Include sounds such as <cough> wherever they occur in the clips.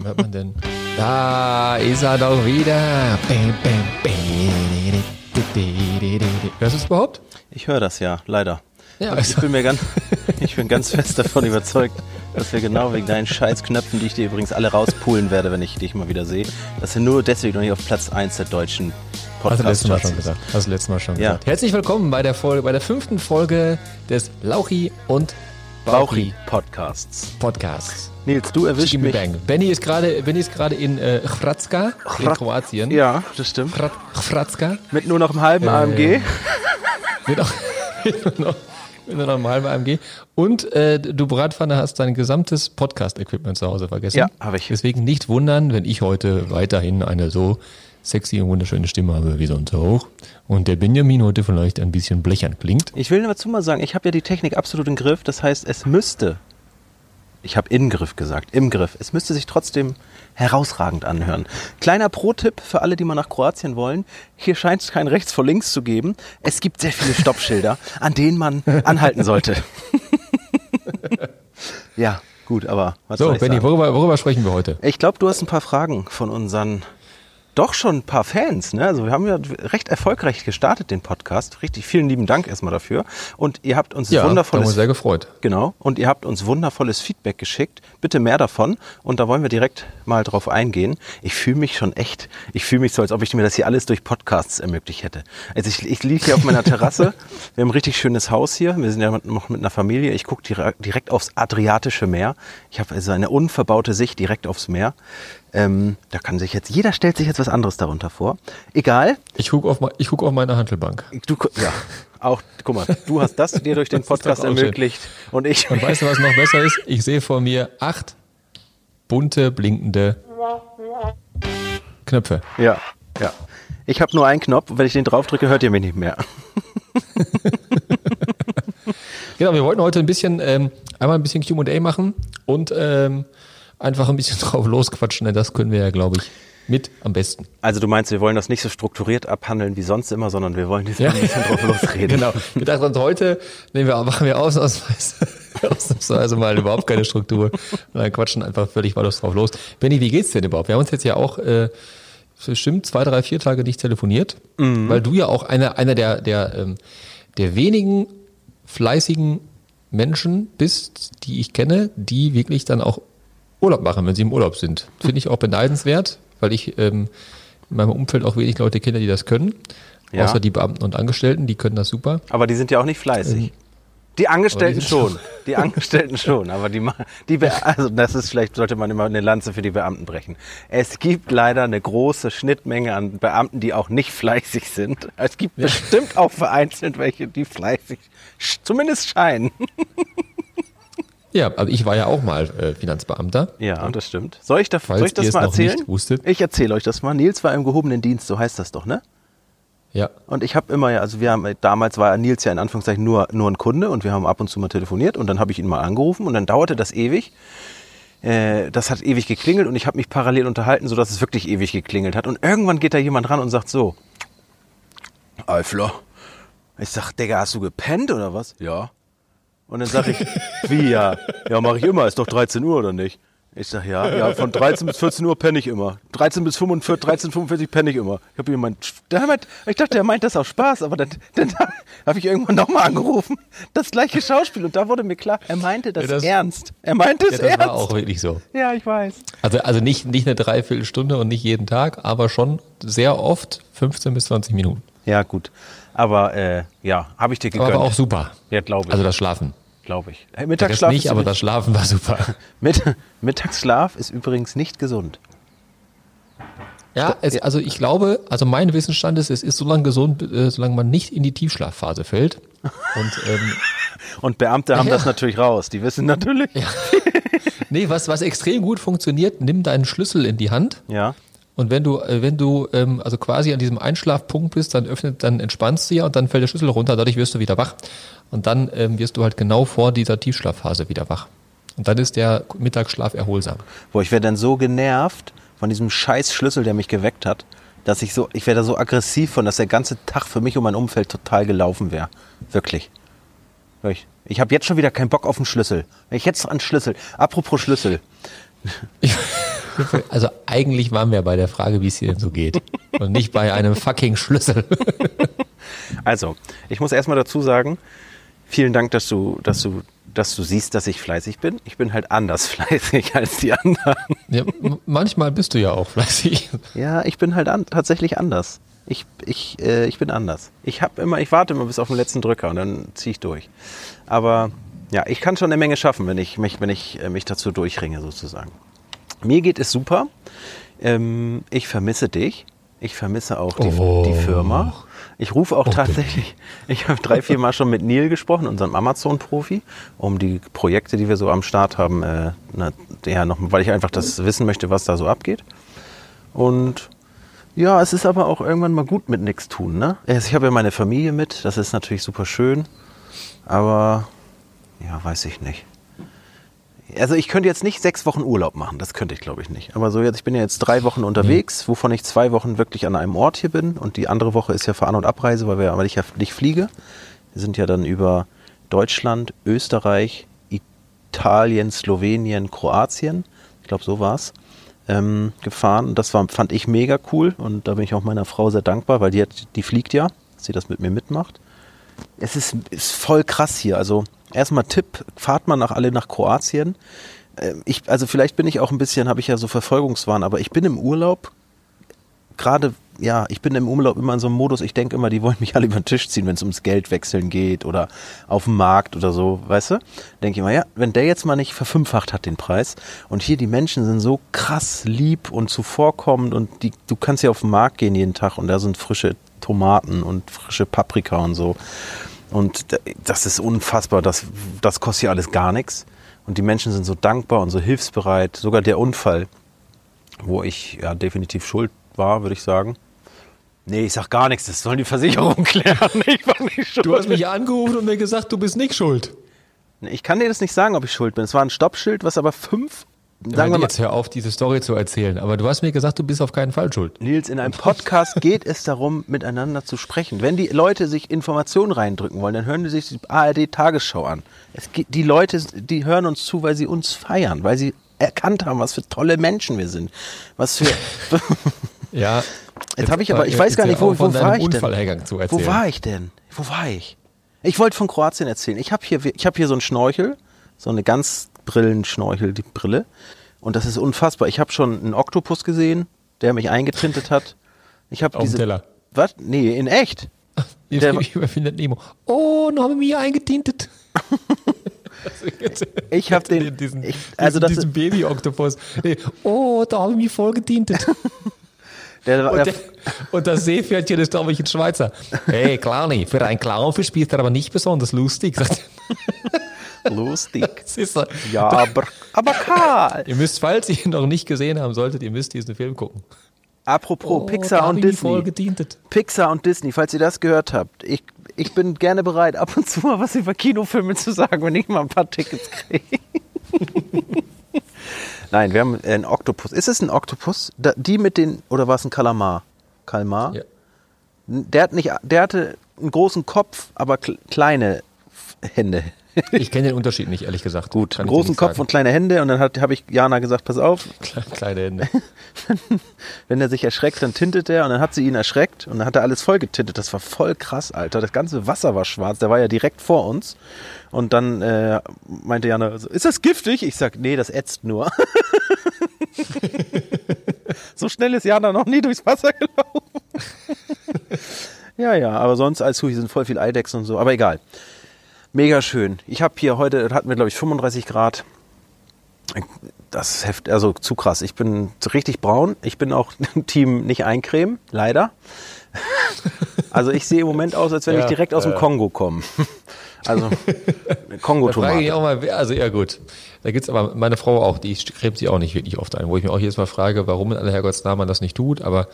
Warum hört man denn? Da ist er doch wieder. Hörst du es überhaupt? Ich höre das ja, leider. Ja, Und ich also- bin mir ganz, <laughs> ich bin ganz fest davon überzeugt, dass wir genau wegen deinen Scheißknöpfen, die ich dir übrigens alle rauspulen werde, wenn ich dich mal wieder sehe, dass wir nur deswegen noch nicht auf Platz 1 der deutschen Hast du letztes Mal Podcast schon gesagt. Hast du letztes Mal schon Ja. gesagt. Herzlich willkommen bei der Folge, bei der fünften Folge des Lauchi und Bauchi Podcasts. Podcasts. Nils, du erwischst Jimmy mich. Bang. Benny ist gerade, Benny ist gerade in äh, Hrvatska, in Chrat- Kroatien. Ja, das stimmt. Hrat- Hrvatska. Mit nur noch einem halben Äh, AMG. <laughs> Mit nur noch, mit nur noch einem halben AMG. Und äh, du Bratpfanne hast dein gesamtes Podcast-Equipment zu Hause vergessen. Ja, habe ich. Deswegen nicht wundern, wenn ich heute weiterhin eine so sexy und wunderschöne Stimme habe wie sonst auch. Und der Benjamin heute vielleicht ein bisschen blechern klingt. Ich will dazu mal sagen, ich habe ja die Technik absolut im Griff. Das heißt, es müsste, ich habe in Griff gesagt, im Griff, es müsste sich trotzdem herausragend anhören. Kleiner Pro-Tipp für alle, die mal nach Kroatien wollen. Hier scheint es kein rechts vor links zu geben. Es gibt sehr viele Stoppschilder, <laughs> an denen man anhalten sollte. <laughs> ja, gut, aber was So, Benny, worüber, worüber sprechen wir heute? Ich glaube, du hast ein paar Fragen von unseren doch schon ein paar Fans. Ne? Also wir haben ja recht erfolgreich gestartet, den Podcast. Richtig, vielen lieben Dank erstmal dafür. Und ihr habt uns Ja, da haben wundervolles uns sehr gefreut. Genau. Und ihr habt uns wundervolles Feedback geschickt. Bitte mehr davon. Und da wollen wir direkt mal drauf eingehen. Ich fühle mich schon echt, ich fühle mich so, als ob ich mir das hier alles durch Podcasts ermöglicht hätte. Also ich, ich liege hier auf meiner Terrasse. <laughs> Wir haben ein richtig schönes Haus hier. Wir sind ja noch mit einer Familie. Ich gucke direkt aufs Adriatische Meer. Ich habe also eine unverbaute Sicht direkt aufs Meer. Ähm, da kann sich jetzt, jeder stellt sich jetzt was anderes darunter vor. Egal. Ich gucke auf, ich guck auf meine Handelbank. Du, ja, auch, guck mal, du hast das dir durch den <laughs> Podcast auch schön. ermöglicht. Und ich, Und weißt du, was noch besser ist? Ich sehe vor mir acht bunte, blinkende Knöpfe. Ja, ja. Ich habe nur einen Knopf wenn ich den draufdrücke, hört ihr mich nicht mehr. <laughs> Genau, wir wollten heute ein bisschen, ähm, einmal ein bisschen Q&A machen und ähm, einfach ein bisschen <laughs> drauf losquatschen, denn das können wir ja, glaube ich, mit am besten. Also du meinst, wir wollen das nicht so strukturiert abhandeln wie sonst immer, sondern wir wollen jetzt Ja. ein bisschen drauf losreden. <laughs> Genau. Wir dachten uns, heute nehmen wir, machen wir ausnahmsweise, <laughs> ausnahmsweise mal überhaupt keine Struktur. Und dann quatschen einfach völlig wahllos drauf los. Benny, wie geht's denn überhaupt? Wir haben uns jetzt ja auch äh, bestimmt zwei, drei, vier Tage nicht telefoniert, weil du ja auch einer, einer der, der, ähm, der wenigen fleißigen Menschen bist, die ich kenne, die wirklich dann auch Urlaub machen, wenn sie im Urlaub sind. Finde ich auch beneidenswert, weil ich ähm, in meinem Umfeld auch wenig Leute kenne, die das können. Ja. Außer die Beamten und Angestellten, die können das super. Aber die sind ja auch nicht fleißig. Die Angestellten Ähm, sind schon. <laughs> Die Angestellten schon. Aber die, die, Be- also das ist vielleicht, sollte man immer eine Lanze für die Beamten brechen. Es gibt leider eine große Schnittmenge an Beamten, die auch nicht fleißig sind. Es gibt bestimmt auch vereinzelt welche, die fleißig zumindest scheinen. <laughs> Ja, aber ich war ja auch mal äh, Finanzbeamter. Ja, das stimmt. Soll ich, da, soll ich das mal erzählen? Ich erzähle euch das mal. Nils war im gehobenen Dienst, so heißt das doch, ne? Ja. Und ich habe immer, ja, also wir haben, damals war Nils ja in Anführungszeichen nur, nur ein Kunde und wir haben ab und zu mal telefoniert und dann habe ich ihn mal angerufen und dann dauerte das ewig. Äh, das hat ewig geklingelt und ich habe mich parallel unterhalten, sodass es wirklich ewig geklingelt hat. Und irgendwann geht da jemand ran und sagt so, Eifler. Ich sag, Digga, hast du gepennt oder was? Ja. Und dann sag ich, wie ja? Ja, mache ich immer, ist doch 13 Uhr oder nicht? Ich sag, ja, ja, von 13 bis 14 Uhr penne ich immer. 13 bis 45, 13, 45 penne ich immer. Ich hab jemand, ich dachte, er meint das auch Spaß, aber dann, dann habe ich irgendwann nochmal angerufen. Das gleiche Schauspiel und da wurde mir klar, er meinte das, Ja, das- ernst. Er meinte es ja, das ernst. war auch wirklich so. Ja, ich weiß. Also, also nicht, nicht eine Dreiviertelstunde und nicht jeden Tag, aber schon sehr oft 15 bis 20 Minuten. Ja, gut. Aber äh, ja, habe ich dir gegönnt. Aber auch super. Ja, glaube ich. Also das Schlafen. Glaube ich. Mittagsschlaf, nicht, ist aber das Schlafen war super. <laughs> Mitt Mittagsschlaf ist übrigens nicht gesund. Ja, es, also ich glaube, also mein Wissensstand ist, es ist so lange gesund, äh, solange man nicht in die Tiefschlafphase fällt. Und ähm, <laughs> Und Beamte haben Ja. das natürlich raus. Die wissen natürlich. Ja. nee, was, was extrem gut funktioniert, nimm deinen Schlüssel in die Hand ja. Und wenn du, äh, wenn du ähm, also quasi an diesem Einschlafpunkt bist, dann öffnet, dann entspannst du ja und dann fällt der Schlüssel runter, dadurch wirst du wieder wach. Und dann ähm, wirst du halt genau vor dieser Tiefschlafphase wieder wach. Und dann ist der Mittagsschlaf erholsam. Boah, ich wäre dann so genervt von diesem scheiß Schlüssel, der mich geweckt hat, dass ich so, ich wäre da so aggressiv von, dass der ganze Tag für mich und mein Umfeld total gelaufen wäre. Wirklich. Wirklich. Ich habe jetzt schon wieder keinen Bock auf den Schlüssel. Wenn ich jetzt an Schlüssel. Apropos Schlüssel. <laughs> Also eigentlich waren wir bei der Frage, wie es dir denn so geht. Und nicht bei einem fucking Schlüssel. Also, ich muss erstmal dazu sagen, vielen Dank, dass du, dass du, dass du siehst, dass ich fleißig bin. Ich bin halt anders <laughs> fleißig als die anderen. Ja, manchmal bist du ja auch fleißig. Ja, ich bin halt an, tatsächlich anders. Ich, ich, äh, ich bin anders. Ich habe immer, ich warte immer bis auf den letzten Drücker und dann ziehe ich durch. Aber ja, ich kann schon eine Menge schaffen, wenn ich mich, wenn ich äh, mich dazu durchringe, sozusagen. Mir geht es super. Ähm, ich vermisse dich. Ich vermisse auch die, Oh. die Firma. Ich rufe auch tatsächlich, <laughs> ich habe drei, vier Mal schon mit Neil gesprochen, unserem Amazon-Profi, um die Projekte, die wir so am Start haben, äh, na, ja, noch, weil ich einfach das wissen möchte, was da so abgeht. Und ja, es ist aber auch irgendwann mal gut mit nichts tun. Ne? Also Ich habe ja meine Familie mit, das ist natürlich super schön, aber ja, weiß ich nicht. Also ich könnte jetzt nicht sechs Wochen Urlaub machen, das könnte ich glaube ich nicht. Aber so jetzt, ich bin ja jetzt drei Wochen unterwegs, wovon ich zwei Wochen wirklich an einem Ort hier bin und die andere Woche ist ja für An- und Abreise, weil, wir, weil ich ja nicht fliege. Wir sind ja dann über Deutschland, Österreich, Italien, Slowenien, Kroatien, ich glaube so war's, ähm, gefahren. Und das war, fand ich mega cool und da bin ich auch meiner Frau sehr dankbar, weil die, hat, die fliegt ja, dass sie das mit mir mitmacht. Es ist, ist voll krass hier. Also erstmal Tipp, fahrt mal nach alle nach Kroatien. Ähm, Ich, also vielleicht bin ich auch ein bisschen, habe ich ja so Verfolgungswahn, aber ich bin im Urlaub gerade, ja, ich bin im Urlaub immer in so einem Modus, ich denke immer, die wollen mich alle über den Tisch ziehen, wenn es ums Geld wechseln geht oder auf dem Markt oder so, weißt du? Denke ich immer, ja, wenn der jetzt mal nicht verfünffacht hat den Preis und hier die Menschen sind so krass lieb und zuvorkommend und die, du kannst ja auf den Markt gehen jeden Tag und da sind frische Tomaten und frische Paprika und so. Und da- das ist unfassbar, das, das kostet ja alles gar nichts. Und die Menschen sind so dankbar und so hilfsbereit. Sogar der Unfall, wo ich ja definitiv schuld war, würde ich sagen. Nee, ich sag gar nichts, das sollen die Versicherung <laughs> klären. Ich war nicht schuld. Du hast mich angerufen und mir gesagt, du bist nicht schuld. ich kann dir das nicht sagen, ob ich schuld bin. Es war ein Stoppschild, was aber fünf, sagen wir mal, jetzt hör auf, diese Story zu erzählen. Aber du hast mir gesagt, du bist auf keinen Fall schuld. Nils, in einem Podcast <laughs> geht es darum, miteinander zu sprechen. Wenn die Leute sich Informationen reindrücken wollen, dann hören die sich die ARD-Tagesschau an. Geht, die Leute, die hören uns zu, weil sie uns feiern, weil sie erkannt haben, was für tolle Menschen wir sind. Was für. <laughs> Ja. Jetzt habe ich aber, ich weiß gar nicht, wo, wo war ich denn? Wo war ich denn? Wo war ich? Ich wollte von Kroatien erzählen. Ich habe hier, ich habe hier so einen Schnorchel, so eine ganz Brillenschnorchel, die Brille. Und das ist unfassbar. Ich habe schon einen Oktopus gesehen, der mich eingetintet hat. Ich habe diese. Teller. Was? Nee, in echt. <laughs> Ich, Der- ich überfindet Nemo. Oh, noch haben wir mich eingetintet. <laughs> Ich habe den. diesen, ich, diesen, also das, diesen Baby-Oktopus. Oh, da habe ich mich voll getintet. <laughs> der, Und, der, und das Seepferdchen ist, glaube ich, ein Schweizer. Hey, Clowny, für einen Clownfisch bist du aber nicht besonders lustig. Lustig. <laughs> So. Ja, aber, aber Karl. Ihr müsst, falls ihr ihn noch nicht gesehen haben solltet, ihr müsst diesen Film gucken. Apropos Oh, Pixar und Disney. getintet. Pixar und Disney, falls ihr das gehört habt, ich, ich bin gerne bereit, ab und zu mal was über Kinofilme zu sagen, wenn ich mal ein paar Tickets kriege. <laughs> Nein, wir haben einen Oktopus. Ist es ein Oktopus? Die mit den, oder war es ein Kalamar? Kalmar? Ja. Der, hat nicht, der hatte einen großen Kopf, aber kle- kleine Hände. Ich kenne den Unterschied nicht, ehrlich gesagt. Gut, Kann großen Kopf sagen. und kleine Hände. Und dann habe ich Jana gesagt, pass auf, <laughs> Kleine Hände. <laughs> wenn er sich erschreckt, dann tintet er und dann hat sie ihn erschreckt und dann hat er alles voll getintet. Das war voll krass, Alter. Das ganze Wasser war schwarz, der war ja direkt vor uns. Und dann äh, meinte Jana, so, ist das giftig? Ich sag, nee, das ätzt nur. <laughs> so schnell ist Jana noch nie durchs Wasser gelaufen. ja, ja, aber sonst als Hui sind voll viel Eidechsen und so, aber egal. Mega schön. Ich habe hier heute, hatten wir glaube ich 35 Grad. Das ist heft, also zu krass. Ich bin richtig braun. Ich bin auch <laughs> Team nicht eincremen, leider. <laughs> Also ich sehe im Moment aus, als wenn Ja, ich direkt aus dem äh. Kongo komme. <laughs> Also <laughs> Da frage ich Kongo-Tomate. auch mal, also ja gut. Da gibt's aber meine Frau auch, die cremt sich auch nicht wirklich oft ein, wo ich mir auch jedes Mal frage, warum in aller Herrgottsnamen man das nicht tut, aber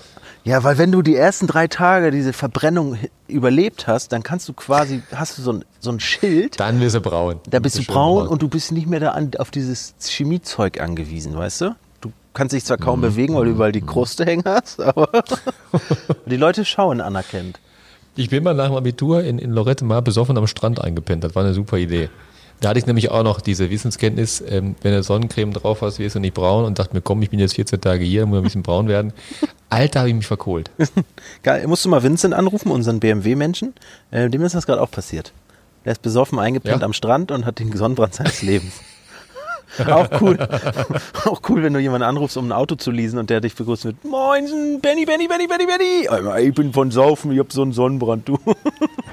Ja, weil wenn du die ersten drei Tage diese Verbrennung überlebt hast, dann kannst du quasi, hast du so ein, so ein Schild, dann wirst du braun. da bist du schön braun und du bist nicht mehr da an, auf dieses Chemiezeug angewiesen, weißt du? Du kannst dich zwar Mhm. kaum bewegen, weil du überall die Kruste hängen hast, aber <laughs> <laughs> die Leute schauen anerkennt. Ich bin mal nach dem Abitur in, in Lorette mal besoffen am Strand eingepennt. Das war eine super Idee. Da hatte ich nämlich auch noch diese Wissenskenntnis, ähm, wenn du Sonnencreme drauf hast, wirst du nicht braun und dachte mir, komm, ich bin jetzt 14 Tage hier, muss ein bisschen braun werden. Alter, habe ich mich verkohlt. <laughs> Geil, musst du mal Vincent anrufen, unseren BMW-Menschen? Äh, dem ist das gerade auch passiert. Der ist besoffen eingepennt Ja? am Strand und hat den Sonnenbrand seines Lebens. <laughs> auch cool. <laughs> auch cool, wenn du jemanden anrufst, um ein Auto zu leasen und der dich begrüßt mit Moinsen, Benny, Benny, Benny, Benny, Benny. Ich bin von Saufen, ich hab so einen Sonnenbrand, du.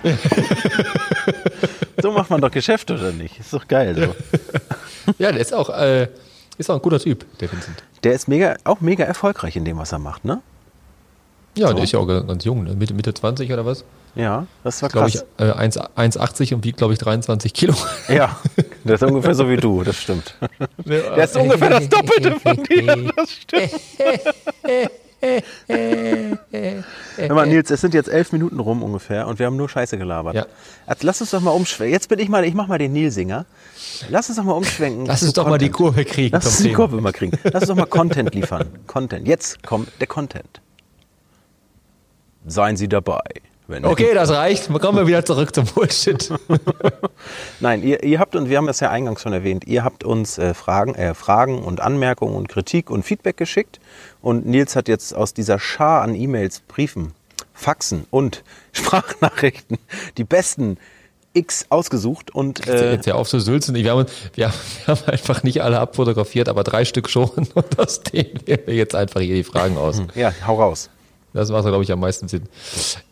<laughs> so macht man doch Geschäft, oder nicht? Ist doch geil. So. Ja, der ist auch, äh, ist auch ein guter Typ, der Vincent. Der ist mega, auch mega erfolgreich in dem, was er macht, ne? Ja, So. der ist ja auch ganz jung, ne? Mitte, Mitte 20 oder was? Ja, das war krass. ich, äh, 1 1,80 und wiegt, glaube ich, 23 Kilo. <laughs> Ja, der ist ungefähr so wie du, das stimmt. Der ist ungefähr das Doppelte von <laughs> dir, das stimmt. Hör mal, Nils, es sind jetzt elf Minuten rum ungefähr und wir haben nur Scheiße gelabert. Ja. Also lass uns doch mal umschwenken. Jetzt bin ich mal, ich mach mal den Nilsinger. Lass uns doch mal umschwenken. Lass uns doch mal die Content. Kurve kriegen Lass uns die. Kurve mal kriegen. Lass uns doch mal Content liefern. Content. Jetzt kommt der Content. Seien Sie dabei. <laughs> Okay, das reicht. Kommen wir wieder zurück zum Bullshit. <laughs> Nein, ihr, ihr habt, und wir haben das ja eingangs schon erwähnt, ihr habt uns äh, Fragen, äh, Fragen und Anmerkungen und Kritik und Feedback geschickt. Und Nils hat jetzt aus dieser Schar an E-Mails, Briefen, Faxen und <laughs> Sprachnachrichten die besten X ausgesucht. Und äh, Jetzt ja auf zu sülzen. Wir haben, wir, haben, wir haben einfach nicht alle abfotografiert, aber drei Stück schon. Und aus denen wählen wir jetzt einfach hier die Fragen aus. ja, hau raus. Das macht, glaube ich, am meisten Sinn.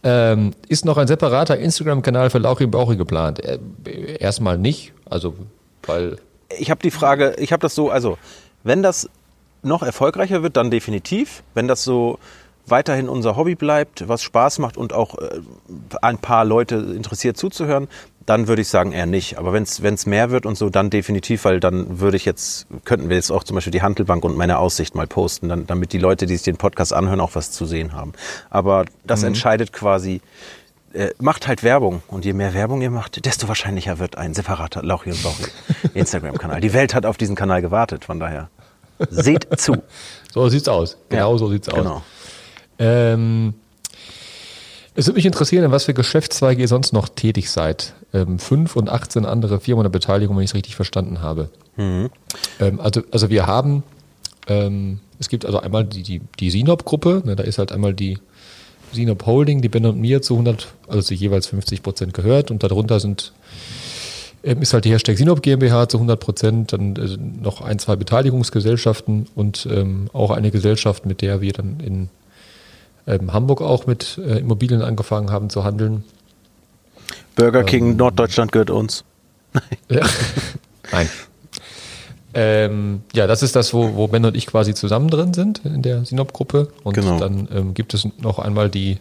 Ähm, ist noch ein separater Instagram-Kanal für Lauchi Bauchi geplant? Äh, erstmal nicht. Also, weil Ich habe die Frage, ich habe das so, also wenn das noch erfolgreicher wird, dann definitiv. Wenn das so weiterhin unser Hobby bleibt, was Spaß macht und auch äh, ein paar Leute interessiert zuzuhören, dann würde ich sagen eher nicht. Aber wenn es mehr wird und so, dann definitiv, weil dann würde ich jetzt, könnten wir jetzt auch zum Beispiel die Handelbank und meine Aussicht mal posten, dann, damit die Leute, die sich den Podcast anhören, auch was zu sehen haben. Aber das entscheidet quasi, äh, macht halt Werbung. Und je mehr Werbung ihr macht, desto wahrscheinlicher wird ein separater Lauchi und Bauchi <laughs> Instagram-Kanal. Die Welt hat auf diesen Kanal gewartet, von daher seht zu. so sieht's aus. Genau Ja, so sieht's aus. Genau. Ähm, es würde mich interessieren, in was für Geschäftszweige ihr sonst noch tätig seid. Ähm, fünf und 18 andere Firmen oder Beteiligungen, wenn ich es richtig verstanden habe. Ähm, also, also wir haben, ähm, es gibt also einmal die, die, die Sinop-Gruppe, ne, da ist halt einmal die Sinop Holding, die Ben und mir zu 100, also zu jeweils 50 Prozent gehört und darunter sind ähm, ist halt die Hashtag Sinop GmbH zu 100 Prozent, dann äh, noch ein, zwei Beteiligungsgesellschaften und ähm, auch eine Gesellschaft, mit der wir dann in ähm, Hamburg auch mit äh, Immobilien angefangen haben zu handeln. Burger King Norddeutschland gehört uns. Ja. <laughs> Nein. Ähm, ja, das ist das, wo, wo Ben und ich quasi zusammen drin sind in der Sinop-Gruppe. Und Genau. dann ähm, gibt es noch einmal die,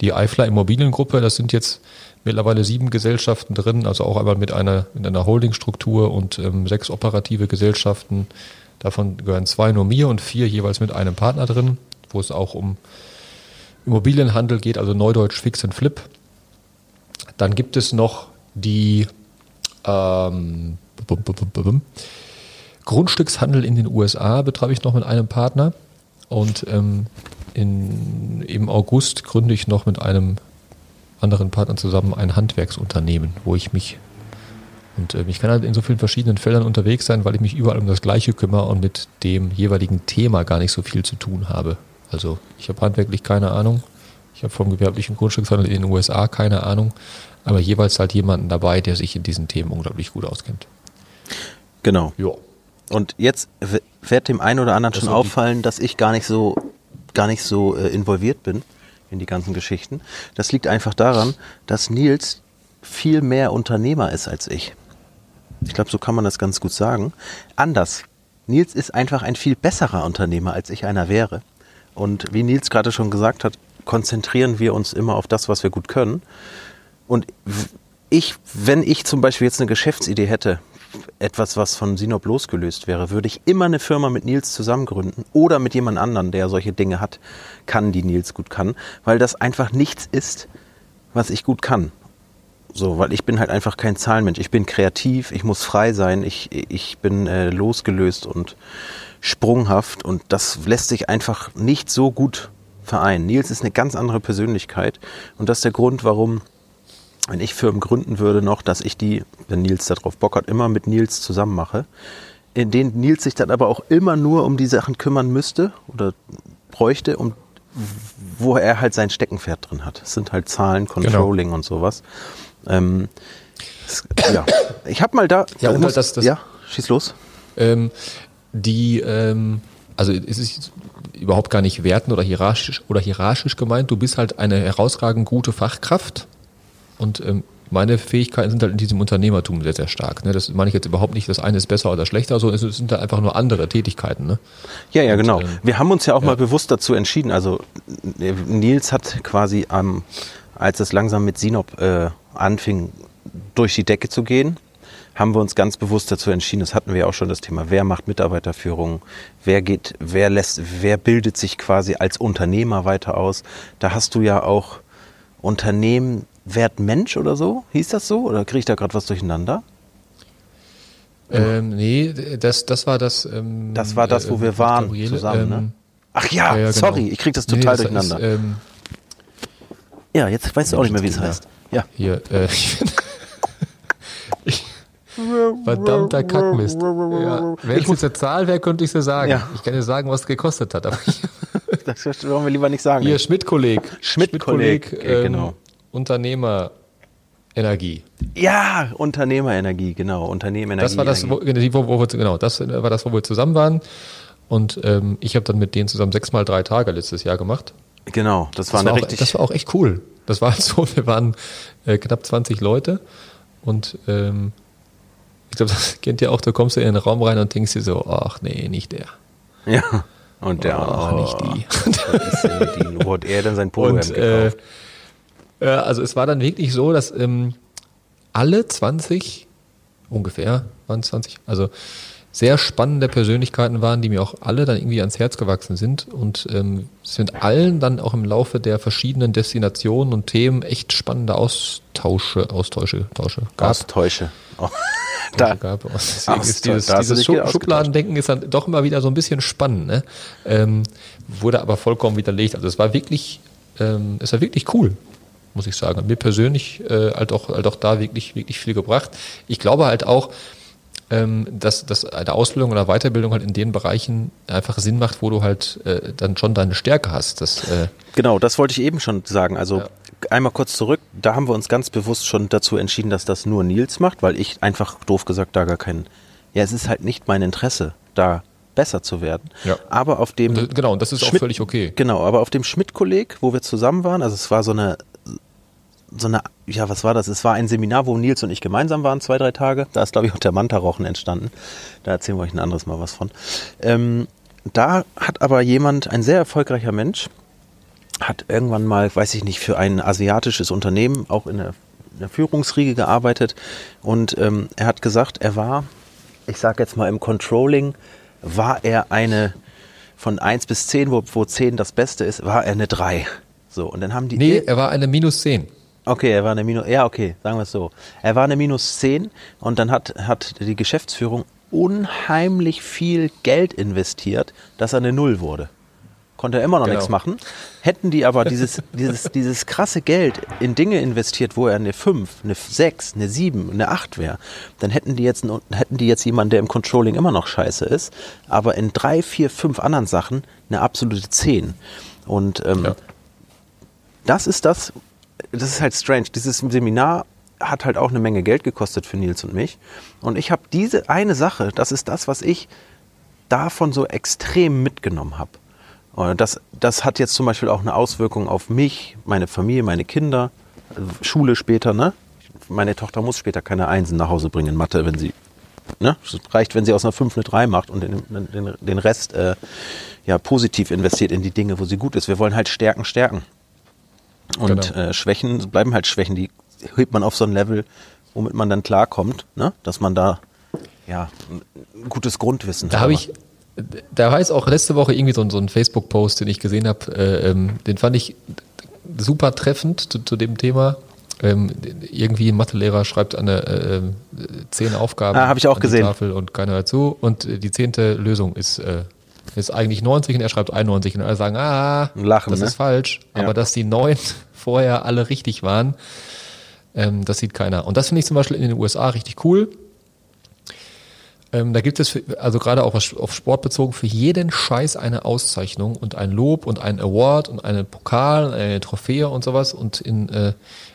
die Eifler Immobiliengruppe. Das sind jetzt mittlerweile sieben Gesellschaften drin, also auch einmal mit einer, mit einer Holdingstruktur und ähm, sechs operative Gesellschaften. Davon gehören zwei nur mir und vier jeweils mit einem Partner drin, wo es auch um Immobilienhandel geht, also Neudeutsch Fix and Flip. Dann gibt es noch die ähm. Grundstückshandel in den USA betreibe ich noch mit einem Partner. Und ähm, in, im August gründe ich noch mit einem anderen Partner zusammen ein Handwerksunternehmen, wo ich mich und ähm, ich kann halt in so vielen verschiedenen Feldern unterwegs sein, weil ich mich überall um das Gleiche kümmere und mit dem jeweiligen Thema gar nicht so viel zu tun habe. Also ich habe handwerklich keine Ahnung. Ich habe vom gewerblichen Grundstückshandel in den USA keine Ahnung. Aber jeweils halt jemanden dabei, der sich in diesen Themen unglaublich gut auskennt. Genau. Ja. Und jetzt wird dem einen oder anderen Das schon auffallen, dass ich gar nicht so, gar nicht so äh, involviert bin in die ganzen Geschichten. Das liegt einfach daran, dass Nils viel mehr Unternehmer ist als ich. Ich glaube, so kann man das ganz gut sagen. Anders. Nils ist einfach ein viel besserer Unternehmer, als ich einer wäre. Und wie Nils gerade schon gesagt hat, konzentrieren wir uns immer auf das, was wir gut können. Und ich, wenn ich zum Beispiel jetzt eine Geschäftsidee hätte, etwas, was von Sinop losgelöst wäre, würde ich immer eine Firma mit Nils zusammen gründen oder mit jemand anderen, der solche Dinge hat, kann, die Nils gut kann, weil das einfach nichts ist, was ich gut kann. So, weil ich bin halt einfach kein Zahlenmensch. Ich bin kreativ, ich muss frei sein, ich, ich bin äh, losgelöst und sprunghaft und das lässt sich einfach nicht so gut vereinen. Nils ist eine ganz andere Persönlichkeit und das ist der Grund, warum wenn ich Firmen gründen würde noch, dass ich die, wenn Nils darauf Bock hat, immer mit Nils zusammen mache, in denen Nils sich dann aber auch immer nur um die Sachen kümmern müsste oder bräuchte, um wo er halt sein Steckenpferd drin hat. Es sind halt Zahlen, Genau. Controlling und sowas. Ähm, ja, ich habe mal da. Ja, und muss- das- das- ja, schieß los. Ähm, die, ähm, also es ist überhaupt gar nicht werten oder hierarchisch oder hierarchisch gemeint. Du bist halt eine herausragend gute Fachkraft und ähm, meine Fähigkeiten sind halt in diesem Unternehmertum sehr, sehr stark. Ne? Das meine ich jetzt überhaupt nicht, das eine ist besser oder schlechter, sondern es sind halt einfach nur andere Tätigkeiten. Ne? Ja, ja, genau. ähm, Wir haben uns ja auch mal bewusst dazu entschieden. Also äh, Nils hat quasi am, als es langsam mit Sinop äh, anfing, durch die Decke zu gehen, haben wir uns ganz bewusst dazu entschieden. Das hatten wir ja auch schon das Thema. Wer macht Mitarbeiterführung? Wer geht, wer lässt, wer bildet sich quasi als Unternehmer weiter aus? Da hast du ja auch Unternehmen Wert Mensch oder so? Hieß das so? Oder kriege ich da gerade was durcheinander? Ähm, nee, das, das war das. Ähm, Das war das, wo äh, wir waren Gabriele. zusammen, ne? Ähm, Ach ja, ja, ja, sorry, genau. ich kriege das nee, total das durcheinander. Ist, ähm, ja, jetzt weißt du auch nicht mehr, wie es heißt. Ja. Hier, äh, <laughs> verdammter Kackmist. Ja, wenn es jetzt eine Zahl wäre, könnte ich es dir sagen. Ja. Ich kann dir sagen, was es gekostet hat. Aber ich, <laughs> Das wollen wir lieber nicht sagen. hier, Schmidt-Kolleg. Schmidt-Kolleg, äh, genau. Unternehmer Energie. Ja, Unternehmerenergie, genau. Unternehmerenergie. Das war das, wo, wo, wo wir, genau, das war das, wo wir zusammen waren. Und ähm, ich habe dann mit denen zusammen sechs mal drei Tage letztes Jahr gemacht. Genau, das war Das eine war, auch, richtig. das war auch echt cool. Das war <laughs> so, wir waren äh, knapp 20 Leute und ähm, ich glaube, das <laughs> kennt ihr auch, du kommst in den Raum rein und denkst dir so, ach nee, nicht der. ja. Und der Ach, oh, nicht <laughs> die. Wo hat er denn sein Polohemd Und äh, gekauft? ja, also es war dann wirklich so, dass ähm, alle 20, ungefähr waren es 20, also sehr spannende Persönlichkeiten waren, die mir auch alle dann irgendwie ans Herz gewachsen sind und ähm, es sind allen dann auch im Laufe der verschiedenen Destinationen und Themen echt spannende Austausche, Austausche, Tausche gab. Austäusche. Oh. Da, gab. Und deswegen Aus- ist dieses, da dieses Schub. Schubladendenken ist dann doch immer wieder so ein bisschen spannend. Ne? Ähm, wurde aber vollkommen widerlegt. Also es war wirklich, ähm, es war wirklich cool, muss ich sagen. Hat mir persönlich äh, halt, auch, halt auch da wirklich, wirklich viel gebracht. Ich glaube halt auch, ähm, dass, dass eine Ausbildung oder Weiterbildung halt in den Bereichen einfach Sinn macht, wo du halt äh, dann schon deine Stärke hast. Das, äh, genau, das wollte ich eben schon sagen. Also einmal kurz zurück. Da haben wir uns ganz bewusst schon dazu entschieden, dass das nur Nils macht, weil ich einfach doof gesagt da gar keinen. Ja, es ist halt nicht mein Interesse, da besser zu werden. Ja. Aber auf dem und, genau, und das ist auch Schmidt- völlig okay. Genau, aber auf dem Schmidt-Kolleg, wo wir zusammen waren, also es war so eine, so eine, ja, was war das? Es war ein Seminar, wo Nils und ich gemeinsam waren, zwei, drei Tage. Da ist, glaube ich, auch der Manta-Rochen entstanden. Da erzählen wir euch ein anderes Mal was von. Ähm, da hat aber jemand, ein sehr erfolgreicher Mensch, hat irgendwann mal, weiß ich nicht, für ein asiatisches Unternehmen auch in der, in der Führungsriege gearbeitet. Und ähm, er hat gesagt, er war, ich sage jetzt mal im Controlling, war er eine von 1 bis 10, wo, wo 10 das Beste ist, war er eine 3. So, und dann haben die. Nee, er war eine minus 10. Okay, er war eine Minus, ja, okay, sagen wir es so. Er war eine Minus 10 und dann hat, hat die Geschäftsführung unheimlich viel Geld investiert, dass er eine Null wurde. Konnte er immer noch Genau. nichts machen. Hätten die aber dieses, <laughs> dieses, dieses krasse Geld in Dinge investiert, wo er eine 5, eine 6, eine 7, eine 8 wäre, dann hätten die jetzt, hätten die jetzt jemanden, der im Controlling immer noch scheiße ist, aber in drei, vier, fünf anderen Sachen eine absolute 10. Und ähm, Ja. das ist das, das ist halt strange. Dieses Seminar hat halt auch eine Menge Geld gekostet für Nils und mich. Und ich habe diese eine Sache, das ist das, was ich davon so extrem mitgenommen habe. Und das, das hat jetzt zum Beispiel auch eine Auswirkung auf mich, meine Familie, meine Kinder, Schule später, ne? Meine Tochter muss später keine Einsen nach Hause bringen in Mathe, wenn sie, ne? Es reicht, wenn sie aus einer 5 eine 3 macht und den, den, den Rest äh, ja positiv investiert in die Dinge, wo sie gut ist. Wir wollen halt Stärken stärken. Und Genau. äh, Schwächen bleiben halt Schwächen, die hebt man auf so ein Level, womit man dann klarkommt, ne? dass man da ja, ein gutes Grundwissen Da hat. habe ich, da war jetzt auch letzte Woche irgendwie so, ein- so ein Facebook-Post, den ich gesehen habe, äh, ähm, den fand ich super treffend zu, zu dem Thema. Ähm, irgendwie ein Mathelehrer schreibt eine äh, äh, zehn Aufgaben Ah, hab ich auch gesehen. Tafel und keiner hört zu und äh, die zehnte Lösung ist äh, ist eigentlich 90 und er schreibt 91 und alle sagen, ah, Lachen, das ne? ist falsch, Ja. aber dass die neun <laughs> vorher alle richtig waren, Ähm, das sieht keiner. Und das finde ich zum Beispiel in den USA richtig cool. Ähm, da gibt es, für, also gerade auch auf Sport bezogen, für jeden Scheiß eine Auszeichnung und ein Lob und ein Award und eine Pokal, eine Trophäe und sowas. Und in, äh,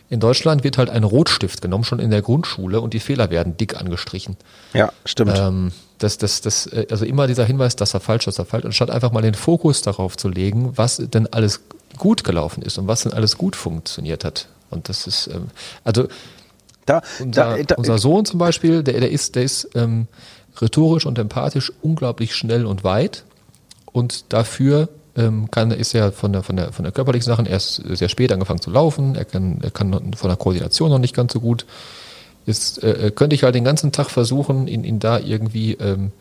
in Deutschland wird halt ein Rotstift genommen, schon in der Grundschule, und die Fehler werden dick angestrichen. Ja, stimmt. Ähm, das, das, das, äh, also immer dieser Hinweis, dass er falsch, dass er falsch, anstatt einfach mal den Fokus darauf zu legen, was denn alles gut gelaufen ist und was denn alles gut funktioniert hat. Und das ist, ähm, also da, unser, da, da, unser Sohn zum Beispiel, der, der ist, der ist ähm, rhetorisch und empathisch unglaublich schnell und weit. Und dafür ähm, kann, ist er von der, von der, von der körperlichen Sachen erst sehr spät angefangen zu laufen. Er kann, er kann von der Koordination noch nicht ganz so gut. Ist, äh, könnte ich halt den ganzen Tag versuchen, ihn, ihn da irgendwie ähm,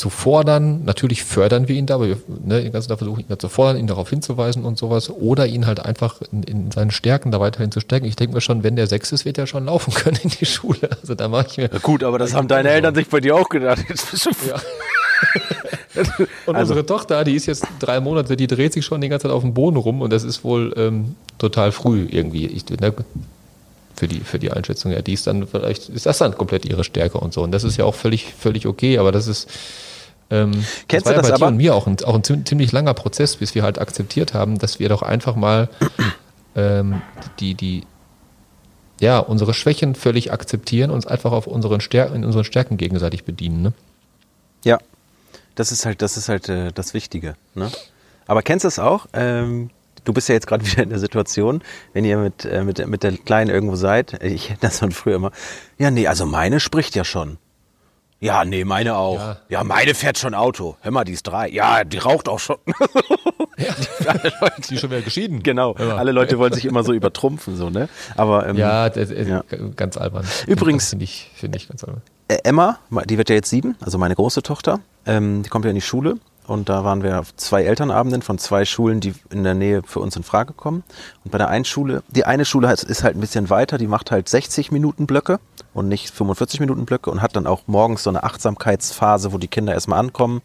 zu fordern. Natürlich fördern wir ihn da, aber wir ne, den ganzen Tag versuchen, ihn da zu fordern, ihn darauf hinzuweisen und sowas. Oder ihn halt einfach in, in seinen Stärken da weiterhin zu stecken. Ich denke mir schon, wenn der sechs ist, wird er schon laufen <laughs> können in die Schule. Also da mache ich mir. Ja, gut, aber das haben deine Eltern sich bei dir auch gedacht. Ja. <laughs> und also. unsere Tochter, die ist jetzt drei Monate, die dreht sich schon die ganze Zeit auf dem Boden rum und das ist wohl ähm, total früh irgendwie. Ich, ne, für die, für die Einschätzung. Ja, die ist dann vielleicht, ist das dann komplett ihre Stärke und so. Und das ist ja auch völlig, völlig okay, aber das ist, ähm, Kennst das war du das ja bei aber? dir und mir auch ein, auch ein ziemlich langer Prozess, bis wir halt akzeptiert haben, dass wir doch einfach mal <clears throat> ähm, die, die, ja, unsere Schwächen völlig akzeptieren und uns einfach auf unseren Stärken, in unseren Stärken gegenseitig bedienen. Ne? Ja, das ist halt, das ist halt äh, das Wichtige. Ne? Aber kennst du es auch? Ähm, du bist ja jetzt gerade <laughs> wieder in der Situation, wenn ihr mit, äh, mit, mit der Kleinen irgendwo seid, ich <laughs> kenne das von früher immer, ja, nee, also meine spricht ja schon. Ja, nee, meine auch. Ja. ja, meine fährt schon Auto. Hör mal, die ist drei. Ja, die raucht auch schon. <laughs> Ja. <laughs> die, die ist schon wieder geschieden. Genau. Alle Leute wollen sich immer so übertrumpfen, so, ne? Aber, ähm, ja, das, äh, ja, ganz albern. Übrigens. Finde ich, finde ich ganz albern. Emma, die wird ja jetzt sieben, also meine große Tochter, ähm, die kommt ja in die Schule und da waren wir auf zwei Elternabenden von zwei Schulen, die in der Nähe für uns in Frage kommen. Und bei der einen Schule, die eine Schule ist halt ein bisschen weiter, die macht halt 60 Minuten Blöcke und nicht 45 Minuten Blöcke und hat dann auch morgens so eine Achtsamkeitsphase, wo die Kinder erstmal ankommen.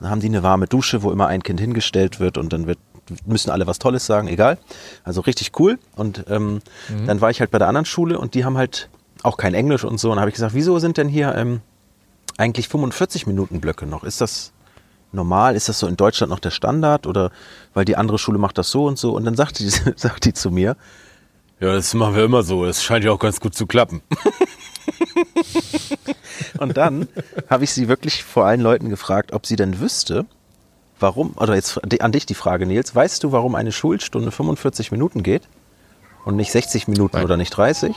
Dann haben die eine warme Dusche, wo immer ein Kind hingestellt wird und dann wird müssen alle was Tolles sagen, egal. Also richtig cool. Und ähm, mhm. dann war ich halt bei der anderen Schule und die haben halt auch kein Englisch und so. Und habe ich gesagt, wieso sind denn hier ähm, eigentlich 45 Minuten Blöcke noch? Ist das normal? Ist das so in Deutschland noch der Standard? Oder weil die andere Schule macht das so und so? Und dann sagt die, <laughs> sagt die zu mir, ja, das machen wir immer so. Das scheint ja auch ganz gut zu klappen. <laughs> und dann habe ich sie wirklich vor allen Leuten gefragt, ob sie denn wüsste, warum, oder jetzt an dich die Frage, Nils, weißt du, warum eine Schulstunde 45 Minuten geht und nicht 60 Minuten Nein. oder nicht 30?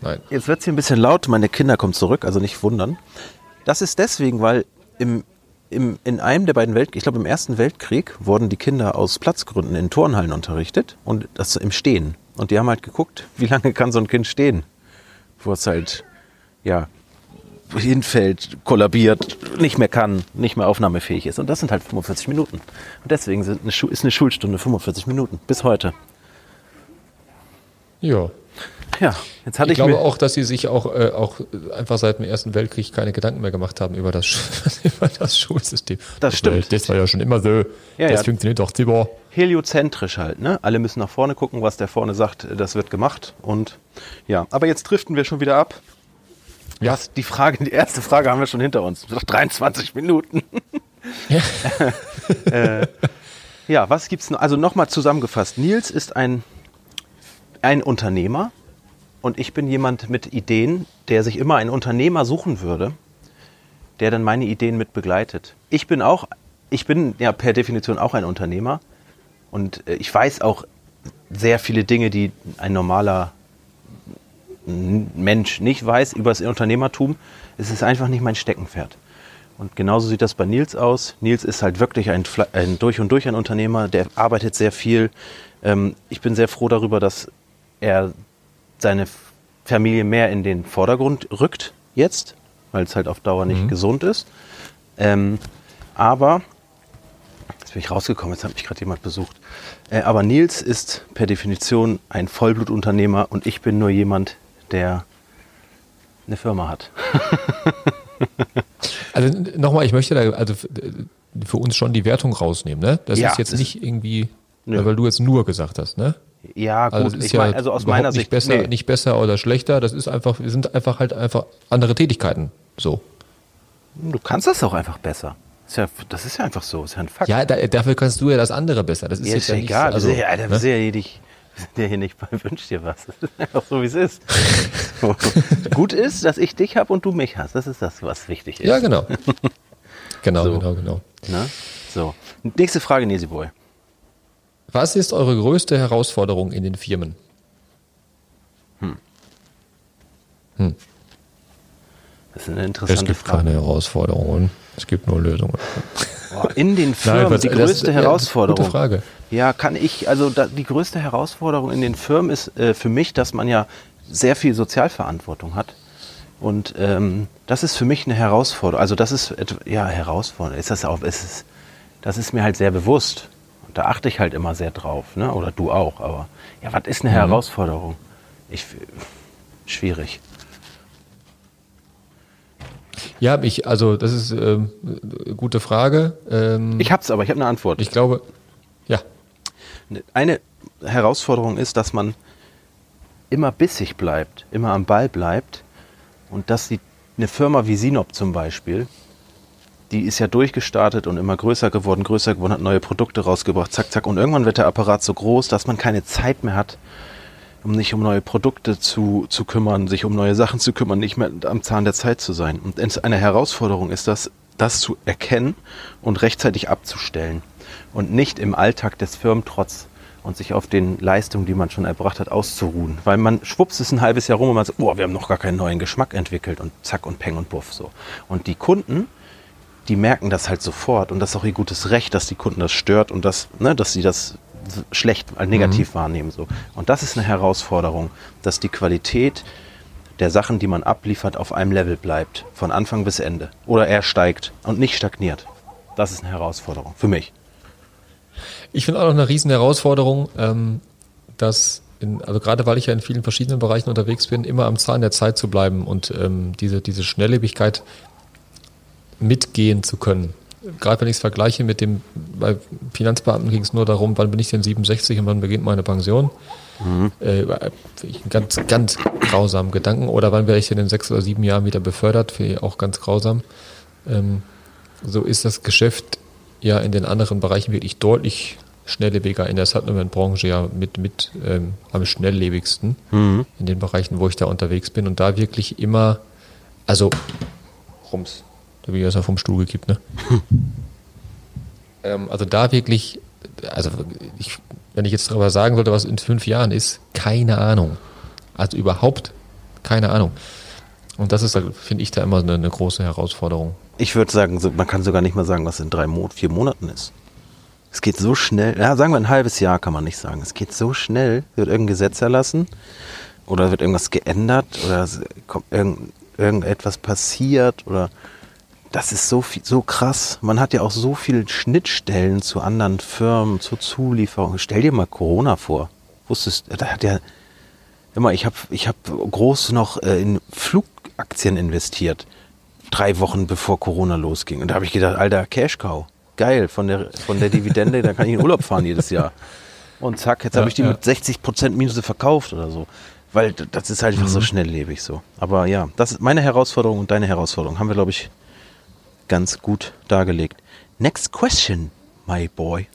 Nein. Jetzt wird es hier ein bisschen laut, meine Kinder kommen zurück, also nicht wundern. Das ist deswegen, weil im, im, in einem der beiden Weltkriege, ich glaube im Ersten Weltkrieg, wurden die Kinder aus Platzgründen in Turnhallen unterrichtet und das im Stehen. Und die haben halt geguckt, <laughs> wie lange kann so ein Kind stehen, wo es halt, ja, hinfällt, kollabiert, nicht mehr kann, nicht mehr aufnahmefähig ist. Und das sind halt 45 Minuten. Und deswegen eine ist eine Schulstunde 45 Minuten, bis heute. Ja, ja, jetzt hatte ich, ich glaube auch, dass sie sich auch, äh, auch einfach seit dem Ersten Weltkrieg keine Gedanken mehr gemacht haben über das, <laughs> über das Schulsystem. Das, das stimmt. War, das war ja schon immer so. Ja, das ja. funktioniert doch super. Heliozentrisch halt, ne? Alle müssen nach vorne gucken, was der vorne sagt, das wird gemacht. Und ja, aber jetzt driften wir schon wieder ab. Ja. Was, die Frage, die erste Frage haben wir schon hinter uns. Noch 23 Minuten. Ja. <laughs> äh, ja, was gibt's noch? Also nochmal zusammengefasst. Nils ist ein, ein Unternehmer, und ich bin jemand mit Ideen, der sich immer einen Unternehmer suchen würde, der dann meine Ideen mit begleitet. Ich bin auch, ich bin ja per Definition auch ein Unternehmer und äh, ich weiß auch sehr viele Dinge, die ein normaler Mensch nicht weiß über das Unternehmertum. Es ist einfach nicht mein Steckenpferd. Und genauso sieht das bei Nils aus. Nils ist halt wirklich ein, ein durch und durch ein Unternehmer, der arbeitet sehr viel. Ähm, ich bin sehr froh darüber, dass er seine Familie mehr in den Vordergrund rückt jetzt, weil es halt auf Dauer nicht mhm. gesund ist. Ähm, aber, jetzt bin ich rausgekommen, jetzt hat mich gerade jemand besucht. Äh, aber Nils ist per Definition ein Vollblutunternehmer und ich bin nur jemand, der eine Firma hat. <laughs> also nochmal, ich möchte da also für uns schon die Wertung rausnehmen. Ne? Das ja, ist jetzt nicht irgendwie, nö. weil du jetzt nur gesagt hast. Ne? Ja, Also, gut. das ist ich ja mein, also aus meiner nicht Sicht besser, nee. nicht besser oder schlechter. Das ist einfach, wir sind einfach halt einfach andere Tätigkeiten. So. Du kannst das auch einfach besser. Ist ja, das ist ja einfach so, ist ja ein Fakt. Ja, da, dafür kannst du ja das andere besser. Das ist Ja, ist ja nicht, egal. also, ja, Alter, ne? wir sind ja hier nicht bei Wünsch dir was. <laughs> Das ist einfach so, wie es ist. <laughs> Gut ist, dass ich dich habe und du mich hast. Das ist das, was wichtig ist. Ja, genau. <laughs> Genau, So. genau, genau. Ne? So. Nächste Frage, Nesi Boy. Was ist eure größte Herausforderung in den Firmen? Das ist eine Es interessante gibt Frage. keine Herausforderungen. Es gibt nur Lösungen. In den <laughs> Firmen, was- die das- größte ja, Herausforderung. Gute Frage. Ja, kann ich, also da, die größte Herausforderung in den Firmen ist äh, für mich, dass man ja sehr viel Sozialverantwortung hat. Und ähm, das ist für mich eine Herausforderung. Also das ist, ja, Herausforderung. Ist das auch, ist es, das ist mir halt sehr bewusst. Da achte ich halt immer sehr drauf, ne? oder du auch. Aber ja, was ist eine Mhm. Herausforderung? Ich, schwierig. Ja, ich, also das ist ähm, eine gute Frage. Ähm, Ich hab's aber, ich habe eine Antwort. ich glaube, ja, Eine Herausforderung ist, dass man immer bissig bleibt, immer am Ball bleibt und dass die, eine Firma wie Sinop zum Beispiel, die ist ja durchgestartet und immer größer geworden, größer geworden, hat neue Produkte rausgebracht, zack, zack. Und irgendwann wird der Apparat so groß, dass man keine Zeit mehr hat, um sich um neue Produkte zu, zu kümmern, sich um neue Sachen zu kümmern, nicht mehr am Zahn der Zeit zu sein. Und eine Herausforderung ist das, das zu erkennen und rechtzeitig abzustellen und nicht im Alltag des Firmentrotz und sich auf den Leistungen, die man schon erbracht hat, auszuruhen. Weil man schwupps ist ein halbes Jahr rum und man sagt, oh, wir haben noch gar keinen neuen Geschmack entwickelt und zack und peng und puff so. Und die Kunden, die merken das halt sofort und das ist auch ihr gutes Recht, dass die Kunden das stört und das, ne, dass sie das schlecht, äh, negativ wahrnehmen so. Und das ist eine Herausforderung, dass die Qualität der Sachen, die man abliefert, auf einem Level bleibt, von Anfang bis Ende. Oder er steigt und nicht stagniert. Das ist eine Herausforderung für mich. Ich finde auch noch eine riesen Herausforderung, ähm, dass, in, also gerade weil ich ja in vielen verschiedenen Bereichen unterwegs bin, immer am Zahn der Zeit zu bleiben und ähm, diese, diese Schnelllebigkeit mitgehen zu können. Gerade wenn ich es vergleiche mit dem, bei Finanzbeamten ging es nur darum, wann bin ich denn 67 und wann beginnt meine Pension. Äh, einen ganz, ganz grausamen Gedanken. Oder wann werde ich denn in sechs oder sieben Jahren wieder befördert? Finde ich auch ganz grausam. Ähm, so ist das Geschäft ja in den anderen Bereichen wirklich deutlich schnelllebiger. In der Supplement-Branche ja mit, mit ähm, am schnelllebigsten in den Bereichen, wo ich da unterwegs bin und da wirklich immer, also Rums, da bin ich mal vom Stuhl gekippt, ne? <laughs> ähm, also da wirklich, also ich, wenn ich jetzt darüber sagen sollte, was in fünf Jahren ist, keine Ahnung. Also überhaupt keine Ahnung. Und das ist, finde ich, da immer eine, eine große Herausforderung. Ich würde sagen, man kann sogar nicht mal sagen, was in drei Mo vier Monaten ist. Es geht so schnell, ja, sagen wir ein halbes Jahr kann man nicht sagen. Es geht so schnell, wird irgendein Gesetz erlassen oder wird irgendwas geändert oder kommt irgend, irgendetwas passiert oder das ist so viel, so krass. Man hat ja auch so viele Schnittstellen zu anderen Firmen, zur Zulieferung. Stell dir mal Corona vor. Wusstest, da hat ja immer, ich habe ich hab groß noch äh, in Flugaktien investiert drei Wochen bevor Corona losging. Und da habe ich gedacht, alter Cash Cow, geil, von der, von der Dividende, da kann ich in Urlaub fahren jedes Jahr. Und zack, jetzt Ja, habe ich die ja. mit 60 Prozent Minus verkauft oder so. Weil das ist halt einfach Mhm. so schnelllebig so. Aber ja, das ist meine Herausforderung und deine Herausforderung. Haben wir, glaube ich, ganz gut dargelegt. Next question, my boy.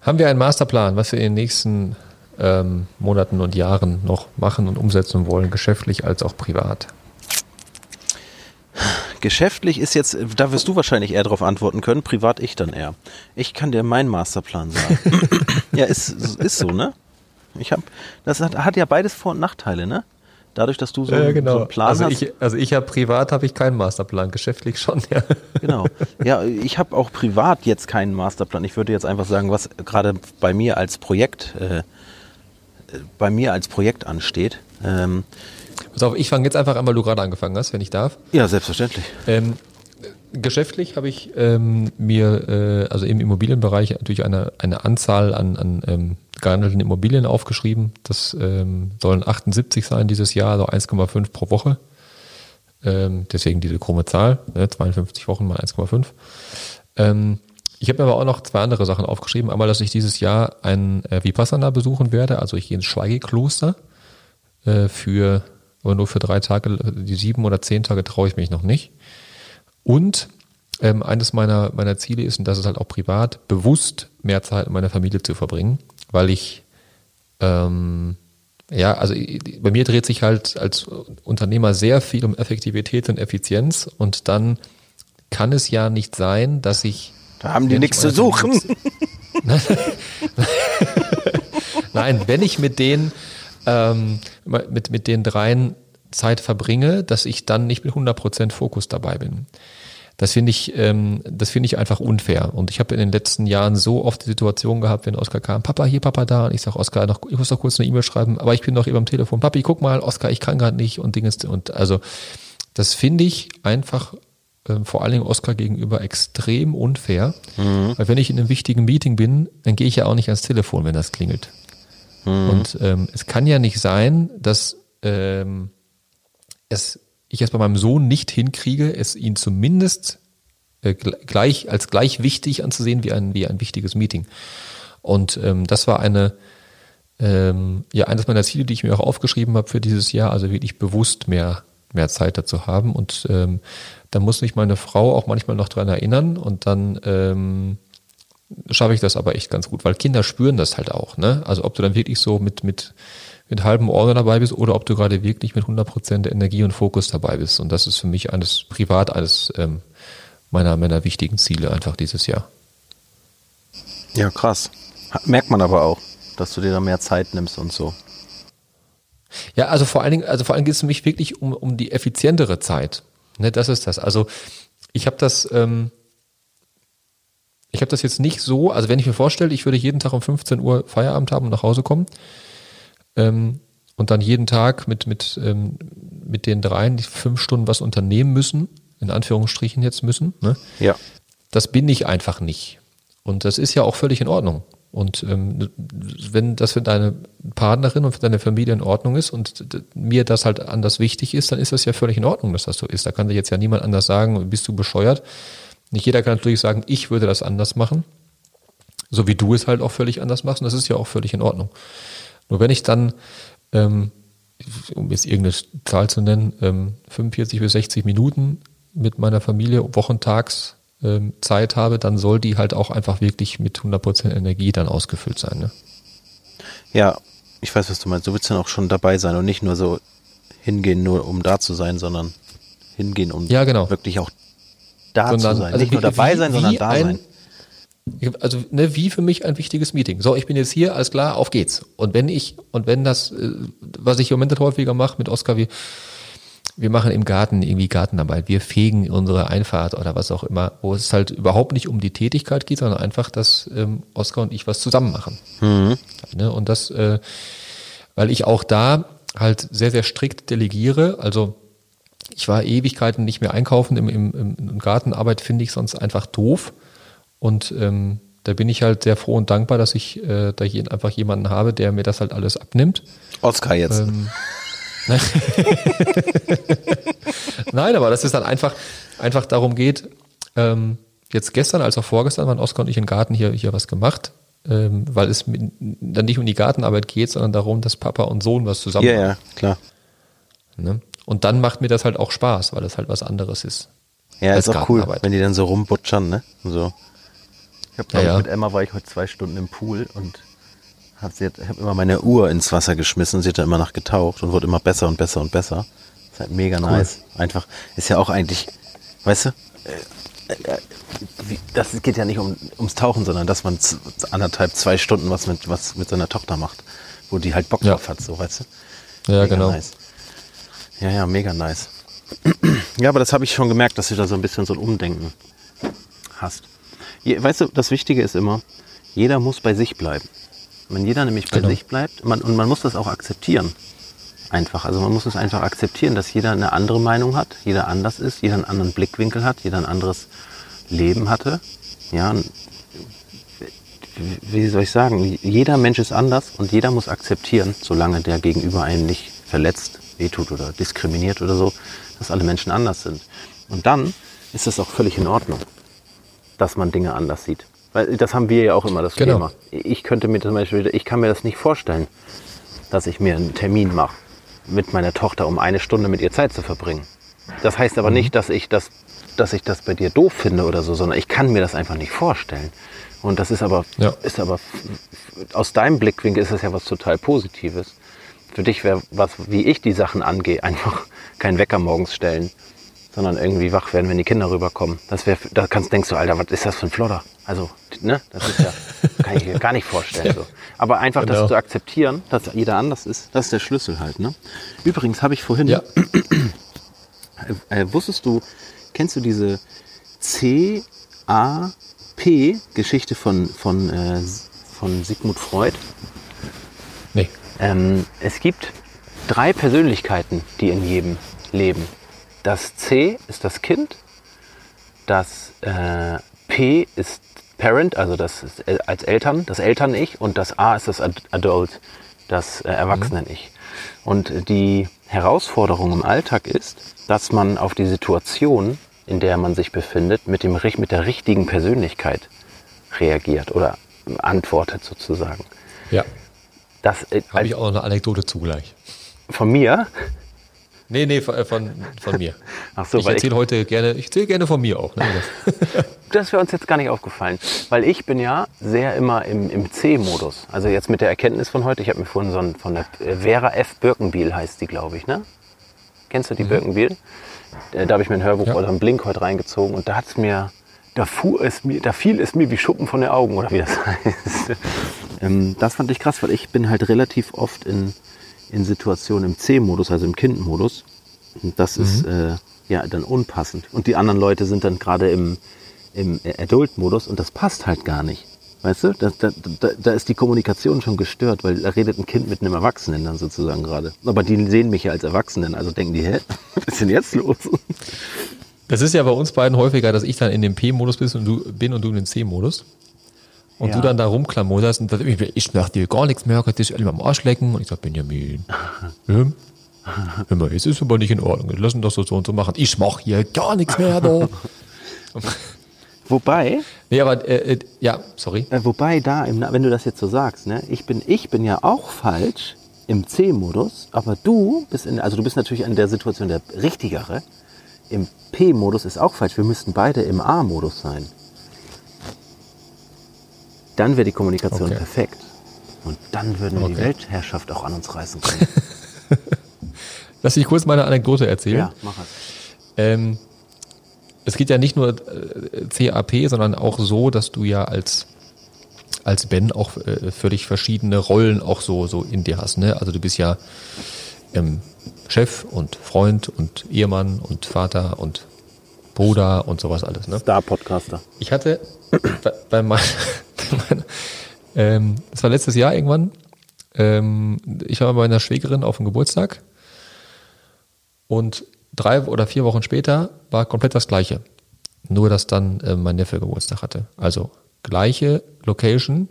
Haben wir einen Masterplan, was wir in den nächsten ähm, Monaten und Jahren noch machen und umsetzen wollen, geschäftlich als auch privat? Geschäftlich ist jetzt, da wirst du wahrscheinlich eher darauf antworten können, privat ich dann eher. Ich kann dir meinen Masterplan sagen. <laughs> ja, ist, ist so, ne? Ich hab, das hat, hat ja beides Vor- und Nachteile, ne? Dadurch, dass du so, einen- so einen Plan also hast. ich, also ich habe privat habe ich keinen Masterplan, geschäftlich schon, ja. Genau. <laughs> Ja, ich habe auch privat jetzt keinen Masterplan. Ich würde jetzt einfach sagen, was gerade bei mir als Projekt, äh, äh, bei mir als Projekt ansteht. Ähm, Pass auf, ich fange jetzt einfach an, weil du gerade angefangen hast, wenn ich darf. ja, selbstverständlich. Ähm, geschäftlich habe ich ähm, mir, äh, also im Immobilienbereich natürlich eine, eine Anzahl an, an ähm, gehandelten Immobilien aufgeschrieben. Das ähm, sollen 78 sein dieses Jahr, also 1,5 pro Woche. Ähm, deswegen diese krumme Zahl, ne, 52 Wochen mal 1,5. Ähm, Ich habe mir aber auch noch zwei andere Sachen aufgeschrieben. Einmal, dass ich dieses Jahr ein äh, Vipassana besuchen werde. Also ich gehe ins Schweigekloster äh, für, aber nur für drei Tage. Die sieben oder zehn Tage traue ich mich noch nicht. Und ähm, eines meiner, meiner Ziele ist, und das ist halt auch privat, bewusst mehr Zeit mit meiner Familie zu verbringen, weil ich, ähm, ja, also bei mir dreht sich halt als Unternehmer sehr viel um Effektivität und Effizienz und dann kann es ja nicht sein, dass ich. Da haben die nichts zu suchen. <laughs> Nein, wenn ich mit denen, ähm, mit, mit den dreien Zeit verbringe, dass ich dann nicht mit 100% Fokus dabei bin. Das finde ich, ähm, das finde ich einfach unfair. Und ich habe in den letzten Jahren so oft die Situation gehabt, wenn Oskar kam, Papa hier, Papa da, und ich sage Oskar, noch, ich muss noch kurz eine E-Mail schreiben, aber ich bin noch eben am Telefon, Papi, guck mal, Oskar, ich kann gerade nicht und Dinges und also das finde ich einfach äh, vor allen Dingen Oskar gegenüber extrem unfair, mhm. weil wenn ich in einem wichtigen Meeting bin, dann gehe ich ja auch nicht ans Telefon, wenn das klingelt. Mhm. Und ähm, es kann ja nicht sein, dass ähm, es ich es bei meinem Sohn nicht hinkriege, es ihn zumindest äh, gleich als gleich wichtig anzusehen wie ein wie ein wichtiges Meeting. Und ähm, das war eine ähm, ja eines meiner Ziele, die ich mir auch aufgeschrieben habe für dieses Jahr, also wirklich bewusst mehr mehr Zeit dazu haben und ähm, da muss mich meine Frau auch manchmal noch dran erinnern und dann ähm, schaffe ich das aber echt ganz gut, weil Kinder spüren das halt auch. Ne? Also ob du dann wirklich so mit mit mit halbem Ohr dabei bist oder ob du gerade wirklich mit 100% Energie und Fokus dabei bist. Und das ist für mich eines privat eines ähm, meiner, meiner wichtigen Ziele einfach dieses Jahr. Ja, krass. Merkt man aber auch, dass du dir da mehr Zeit nimmst und so. Ja, also vor allen Dingen, also vor allen Dingen geht es für mich wirklich um, um die effizientere Zeit. Ne, das ist das. Also ich habe das, ähm, ich habe das jetzt nicht so, also wenn ich mir vorstelle, ich würde jeden Tag um 15 Uhr Feierabend haben und nach Hause kommen, ähm, und dann jeden Tag mit, mit, ähm, mit den dreien die fünf Stunden was unternehmen müssen, in Anführungsstrichen jetzt müssen. Ne? Ja. Das bin ich einfach nicht. Und das ist ja auch völlig in Ordnung. Und ähm, wenn das für deine Partnerin und für deine Familie in Ordnung ist und mir das halt anders wichtig ist, dann ist das ja völlig in Ordnung, dass das so ist. Da kann dir jetzt ja niemand anders sagen, bist du bescheuert. Nicht jeder kann natürlich sagen, ich würde das anders machen. So wie du es halt auch völlig anders machst. Und das ist ja auch völlig in Ordnung. Nur wenn ich dann, ähm, um jetzt irgendeine Zahl zu nennen, ähm, 45 bis 60 Minuten mit meiner Familie wochentags ähm, Zeit habe, dann soll die halt auch einfach wirklich mit 100% Energie dann ausgefüllt sein. Ne? Ja, ich weiß, was du meinst. Du willst dann auch schon dabei sein und nicht nur so hingehen, nur um da zu sein, sondern hingehen, um ja, genau. wirklich auch da sondern, zu sein. Also nicht nur dabei wie, sein, sondern da ein, sein also ne, wie für mich ein wichtiges Meeting. So, ich bin jetzt hier, alles klar, auf geht's. Und wenn ich, und wenn das, äh, was ich im Moment häufiger mache mit Oskar, wir, wir machen im Garten irgendwie Gartenarbeit, wir fegen unsere Einfahrt oder was auch immer, wo es halt überhaupt nicht um die Tätigkeit geht, sondern einfach, dass ähm, Oskar und ich was zusammen machen. Mhm. Ne, und das, äh, weil ich auch da halt sehr, sehr strikt delegiere, also ich war Ewigkeiten nicht mehr einkaufen im, im, im Gartenarbeit, finde ich sonst einfach doof. Und ähm, da bin ich halt sehr froh und dankbar, dass ich äh, da hier einfach jemanden habe, der mir das halt alles abnimmt. Oskar jetzt. Ähm, <laughs> Nein, aber dass es dann einfach, einfach darum geht, ähm, jetzt gestern als auch vorgestern waren Oskar und ich im Garten hier, hier was gemacht, ähm, weil es dann nicht um die Gartenarbeit geht, sondern darum, dass Papa und Sohn was zusammen machen. Ja, ja, klar. Ne? Und dann macht mir das halt auch Spaß, weil es halt was anderes ist. Ja, ist auch cool, wenn die dann so rumbutschern, ne? So. Ich habe ja, ja. mit Emma war ich heute zwei Stunden im Pool und habe hab immer meine Uhr ins Wasser geschmissen. Sie hat da immer nach getaucht und wurde immer besser und besser und besser. ist halt mega cool. nice. Einfach ist ja auch eigentlich, weißt du, äh, äh, wie, das geht ja nicht um, ums Tauchen, sondern dass man anderthalb, zwei Stunden was mit was mit seiner Tochter macht, wo die halt Bock ja. drauf hat, so weißt du. Ja, mega genau. Nice. Ja, ja, mega nice. <clears throat> ja, aber das habe ich schon gemerkt, dass du da so ein bisschen so ein Umdenken hast weißt du, das Wichtige ist immer, jeder muss bei sich bleiben. Wenn jeder nämlich bei genau. sich bleibt, man, und man muss das auch akzeptieren. Einfach. Also man muss es einfach akzeptieren, dass jeder eine andere Meinung hat, jeder anders ist, jeder einen anderen Blickwinkel hat, jeder ein anderes Leben hatte. Ja, wie soll ich sagen, jeder Mensch ist anders und jeder muss akzeptieren, solange der Gegenüber einen nicht verletzt, wehtut oder diskriminiert oder so, dass alle Menschen anders sind. Und dann ist das auch völlig in Ordnung dass man Dinge anders sieht. Weil das haben wir ja auch immer das Genau. Thema. Ich könnte mir zum Beispiel, ich kann mir das nicht vorstellen, dass ich mir einen Termin mache mit meiner Tochter, um eine Stunde mit ihr Zeit zu verbringen. Das heißt aber nicht, dass ich das, dass ich das bei dir doof finde oder so, sondern ich kann mir das einfach nicht vorstellen. Und das ist aber, Ja. ist aber aus deinem Blickwinkel ist das ja was total Positives. Für dich wäre was, wie ich die Sachen angehe, <laughs> einfach kein Wecker morgens stellen, sondern irgendwie wach werden, wenn die Kinder rüberkommen. Das wäre, da kannst denkst du, Alter, was ist das für ein Flodder? Also, ne, das ist ja, <laughs> kann ich mir gar nicht vorstellen. So. Aber einfach das Genau. zu akzeptieren, dass jeder anders ist, das ist der Schlüssel halt. Ne? Übrigens habe ich vorhin, Ja. äh, wusstest du, kennst du diese CAP-Geschichte von, von, äh, von Sigmund Freud? Nee. Ähm, es gibt drei Persönlichkeiten, die in jedem leben. Das C ist das Kind, das äh, P ist Parent, also das als Eltern, das Eltern-Ich und das A ist das Ad Adult, das äh, Erwachsenen-Ich. Und die Herausforderung im Alltag ist, dass man auf die Situation, in der man sich befindet, mit, dem, mit der richtigen Persönlichkeit reagiert oder antwortet sozusagen. Ja. Das äh, Habe ich auch noch eine Anekdote zugleich. von mir. Nee, nee, von, von, von mir. <laughs> Ach so, ich erzähle heute gerne, ich erzähle gerne von mir auch. Ne? <laughs> <laughs> Das, wäre uns jetzt gar nicht aufgefallen, weil ich bin ja sehr immer im, im C-Modus. Also jetzt mit der Erkenntnis von heute, ich habe mir vorhin so ein, von der äh, Vera F. Birkenbiel heißt die, glaube ich, ne? Kennst du die Birkenbiel? Äh, Da habe ich mir ein Hörbuch Ja. oder einen Blink heute reingezogen und da hat's mir, da fuhr es mir, da fiel es mir wie Schuppen von den Augen oder wie das heißt. ähm, das fand ich krass, weil ich bin halt relativ oft in, in Situationen im C-Modus, also im Kind-Modus. Das ist äh, ja dann unpassend. Und die anderen Leute sind dann gerade im, im Adult-Modus und das passt halt gar nicht. Weißt du, da, da, da, ist die Kommunikation schon gestört, weil da redet ein Kind mit einem Erwachsenen dann sozusagen gerade. Aber die sehen mich ja als Erwachsenen, also denken die, hä, <laughs> was ist denn jetzt los? das ist ja bei uns beiden häufiger, dass ich dann in dem P-Modus bin und du, bin und du in den C-Modus. Und Ja. du dann da rumklamotterst und sagst, ich, ich mach dir gar nichts mehr, kannst dich alle mal am Arsch lecken. Und ich sag, Benjamin, ja, <laughs> hör mal, es ist aber nicht in Ordnung. Wir lassen das so, und so machen. Ich mach hier gar nichts mehr da. <laughs> Wobei, nee, aber, äh, äh, ja, sorry. äh, wobei da, im, wenn du das jetzt so sagst, ne, ich bin, ich bin ja auch falsch im C-Modus, aber du bist in, also du bist natürlich in der Situation der richtigere. Im P-Modus ist auch falsch. Wir müssten beide im A-Modus sein. Dann wäre die Kommunikation Okay. perfekt. Und dann würden wir die Okay. Weltherrschaft auch an uns reißen können. <laughs> Lass ich kurz meine Anekdote erzählen. ja, mach es. Ähm, es geht ja nicht nur äh, CAP, sondern auch so, dass du ja als als Ben auch äh, völlig verschiedene Rollen auch so so in dir hast. Ne? Also du bist ja ähm, Chef und Freund und Ehemann und Vater und Bruder und sowas alles. Ne? Star-Podcaster. Ich hatte bei, bei mein, bei meiner, <laughs> ähm, das war letztes Jahr irgendwann. Ähm, ich war bei meiner Schwägerin auf dem Geburtstag und drei oder vier Wochen später war komplett das Gleiche. Nur, dass dann äh, mein Neffe Geburtstag hatte. Also gleiche Location,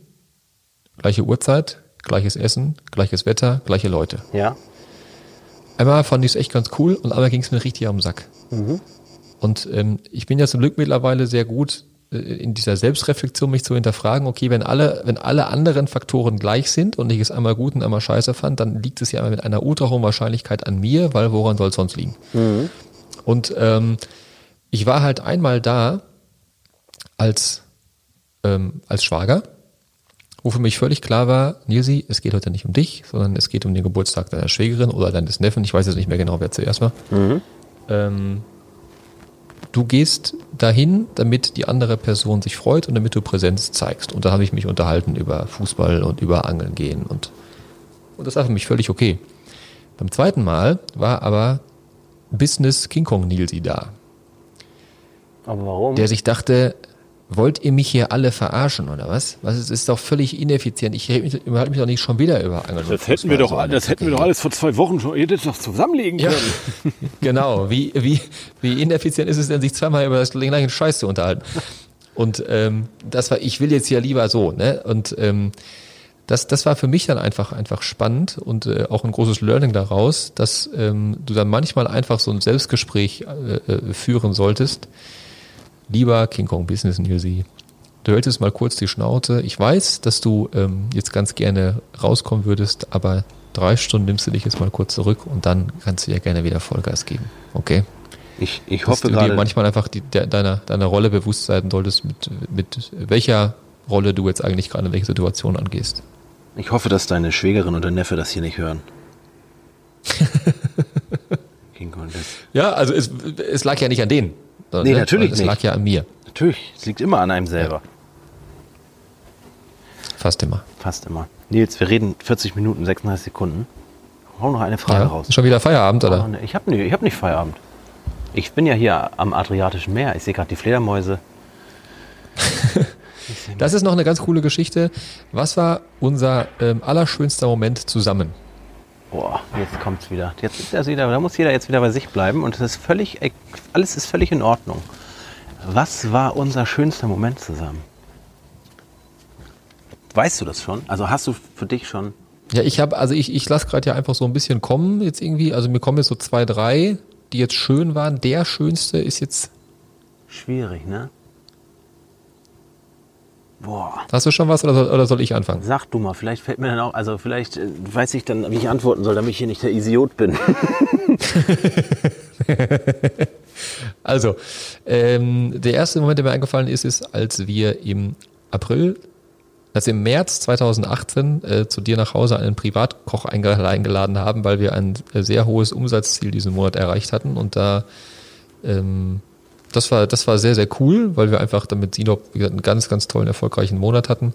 gleiche Uhrzeit, gleiches Essen, gleiches Wetter, gleiche Leute. Ja? Einmal fand ich es echt ganz cool und einmal ging es mir richtig am Sack. Und ähm, ich bin ja zum Glück mittlerweile sehr gut in dieser Selbstreflexion, mich zu hinterfragen, okay, wenn alle, wenn alle anderen Faktoren gleich sind und ich es einmal gut und einmal scheiße fand, dann liegt es ja mit einer ultra hohen Wahrscheinlichkeit an mir, weil woran soll es sonst liegen? Und ähm, ich war halt einmal da als, ähm, als Schwager, wo für mich völlig klar war, Nilsi, es geht heute nicht um dich, sondern es geht um den Geburtstag deiner Schwägerin oder deines Neffen. Ich weiß jetzt nicht mehr genau, wer zuerst war. Ähm, du gehst dahin, damit die andere Person sich freut und damit du Präsenz zeigst. Und da habe ich mich unterhalten über Fußball und über Angeln gehen und, und das war für mich völlig okay. Beim zweiten Mal war aber Business King Kong Nilsi da, Aber warum? der sich dachte, wollt ihr mich hier alle verarschen oder was? Was ist, ist doch völlig ineffizient. Ich rede mich, doch nicht schon wieder über Angeln. und Das hätten wir doch, so das hätten wir doch alles vor zwei Wochen schon, ihr hättet doch zusammenlegen Ja, können. <laughs> genau. Wie, wie, wie ineffizient ist es denn, sich zweimal über das gleiche Scheiß zu unterhalten? Und ähm, das war, ich will jetzt ja lieber so, ne? Und ähm, das, das war für mich dann einfach, einfach spannend und äh, auch ein großes Learning daraus, dass ähm, du dann manchmal einfach so ein Selbstgespräch äh, äh, führen solltest. Lieber King Kong Business Nilsi, du hältst mal kurz die Schnauze. Ich weiß, dass du ähm, jetzt ganz gerne rauskommen würdest, aber drei Stunden nimmst du dich jetzt mal kurz zurück und dann kannst du ja gerne wieder Vollgas geben. Okay? Ich, ich Dass hoffe du dir manchmal einfach die, der, deiner, deiner Rolle bewusst sein solltest, mit, mit welcher Rolle du jetzt eigentlich gerade in welche Situation angehst. ich hoffe, dass deine Schwägerin und dein Neffe das hier nicht hören. <laughs> King Kong, das- Ja, also es, es lag ja nicht an denen. Sondern, Nee, ne? natürlich Es nicht. lag ja an mir. Natürlich, es liegt immer an einem selber. Fast immer. Fast immer. Nils, wir reden 40 Minuten, 36 Sekunden. Hau noch eine Frage Ja. raus. Schon wieder Feierabend, Oh, oder? nee, Ich habe hab nicht Feierabend. Ich bin ja hier am Adriatischen Meer. Ich sehe gerade die Fledermäuse. <laughs> Das ist noch eine ganz coole Geschichte. Was war unser ähm, allerschönster Moment zusammen? Boah, jetzt kommt's wieder. Jetzt ist er wieder, da muss jeder jetzt wieder bei sich bleiben und es ist völlig, alles ist völlig in Ordnung. Was war unser schönster Moment zusammen? Weißt du das schon? Also hast du für dich schon? Ja, ich habe, also ich, ich lasse gerade ja einfach so ein bisschen kommen jetzt irgendwie. Also mir kommen jetzt so zwei, drei, die jetzt schön waren. Der schönste ist jetzt. Schwierig, ne? Boah. Hast du schon was oder soll, oder soll ich anfangen? Sag du mal, vielleicht fällt mir dann auch, also vielleicht äh, weiß ich dann, wie ich antworten soll, damit ich hier nicht der Idiot bin. <laughs> Also, ähm, der erste Moment, der mir eingefallen ist, ist, als wir im April, also im März 2018 äh, zu dir nach Hause einen Privatkoch einge- eingeladen haben, weil wir ein äh, sehr hohes Umsatzziel diesen Monat erreicht hatten und da ähm, das war das war sehr sehr cool, weil wir einfach damit Sinop wie gesagt, einen ganz ganz tollen erfolgreichen Monat hatten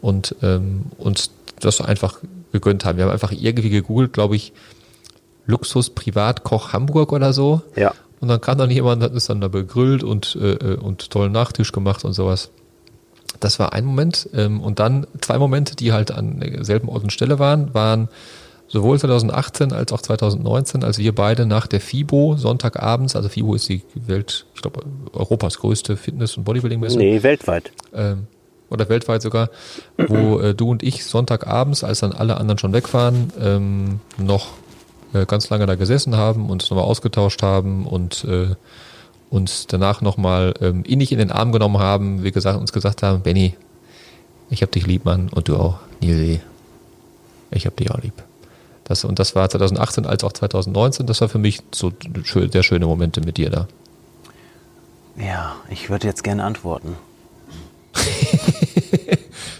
und ähm, uns das einfach gegönnt haben. Wir haben einfach irgendwie gegoogelt, glaube ich, Luxus Privatkoch Hamburg oder so. Ja. Und dann kam dann jemand, hat es dann da begrillt und, äh, äh, und tollen Nachtisch gemacht und sowas. Das war ein Moment. Ähm, und dann zwei Momente, die halt an derselben Ort und Stelle waren, waren sowohl 2018 als auch 2019, als wir beide nach der FIBO Sonntagabends, also FIBO ist die Welt, ich glaube, Europas größte Fitness- und Bodybuilding-Messe nee, weltweit. ähm, oder weltweit sogar, wo äh, du und ich Sonntagabends, als dann alle anderen schon weg waren, ähm, noch äh, ganz lange da gesessen haben, uns nochmal ausgetauscht haben und äh, uns danach nochmal ähm, innig in den Arm genommen haben, wie gesagt, uns gesagt haben, Benny, ich hab dich lieb, Mann, und du auch, Nilsi, ich hab dich auch lieb. Das, und das war 2018 als auch 2019, das war für mich so sehr schöne Momente mit dir da. Ja, ich würde jetzt gerne antworten. <laughs>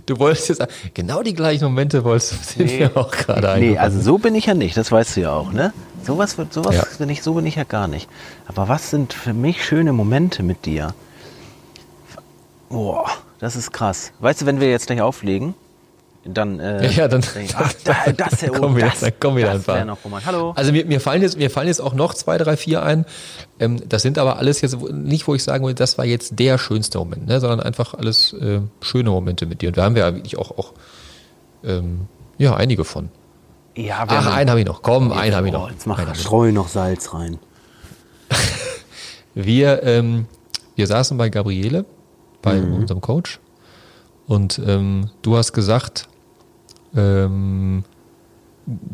Du wolltest jetzt, genau die gleichen Momente wolltest du mir auch gerade Nee, eingefallen. also so bin ich ja nicht, das weißt du ja auch, ne? Sowas, wird- sowas Ja. bin ich, so bin ich ja gar nicht. Aber was sind für mich schöne Momente mit dir? Boah, das ist krass. Weißt du, wenn wir jetzt gleich auflegen, dann, äh, <laughs> Ja, dann- ich, ach, <laughs> da, das, dann oh, kommen wieder- das, dann kommen wieder das ein paar. wär noch romantisch. Hallo. Also mir, mir, fallen jetzt, mir fallen jetzt auch noch zwei, drei, vier ein. Ähm, das sind aber alles jetzt nicht, wo ich sagen will, das war jetzt der schönste Moment, ne? sondern einfach alles äh, schöne Momente mit dir. Und da haben wir ja wirklich auch, auch ähm, ja, einige von. ja, wir Ach, haben- einen habe ich noch. Komm, einen habe ich Oh, noch. Jetzt mach, Einen streu noch Salz rein. <laughs> Wir, ähm, wir saßen bei Gabriele, bei unserem Coach. Und ähm, du hast gesagt, ähm,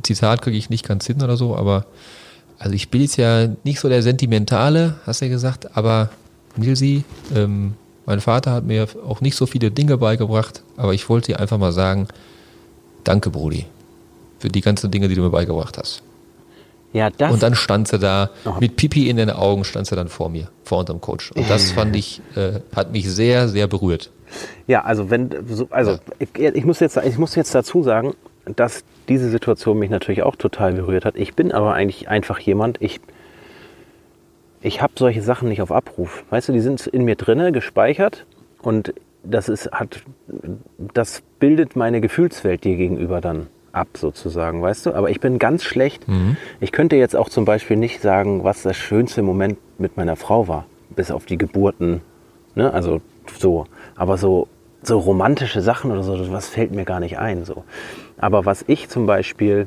Zitat kriege ich nicht ganz hin oder so, aber also ich bin jetzt ja nicht so der Sentimentale, hast du ja gesagt, aber Nilsi, ähm, mein Vater hat mir auch nicht so viele Dinge beigebracht, aber ich wollte dir einfach mal sagen, danke Brudi, für die ganzen Dinge, die du mir beigebracht hast. Ja, das, Und dann stand sie da, Oh. mit Pipi in den Augen stand sie dann vor mir, vor unserem Coach. Und <laughs> das fand ich, äh, hat mich sehr, sehr berührt. Ja, also wenn, so- also ich, ich muss jetzt, ich muss jetzt dazu sagen, dass diese Situation mich natürlich auch total berührt hat. Ich bin aber eigentlich einfach jemand, ich, ich habe solche Sachen nicht auf Abruf. Weißt du, die sind in mir drinne gespeichert und das ist, hat, das bildet meine Gefühlswelt dir gegenüber dann ab sozusagen, weißt du? Aber ich bin ganz schlecht. Ich könnte jetzt auch zum Beispiel nicht sagen, was das schönste Moment mit meiner Frau war, bis auf die Geburten, ne? Also so, aber so so romantische Sachen oder so, was fällt mir gar nicht ein so. Aber was ich zum Beispiel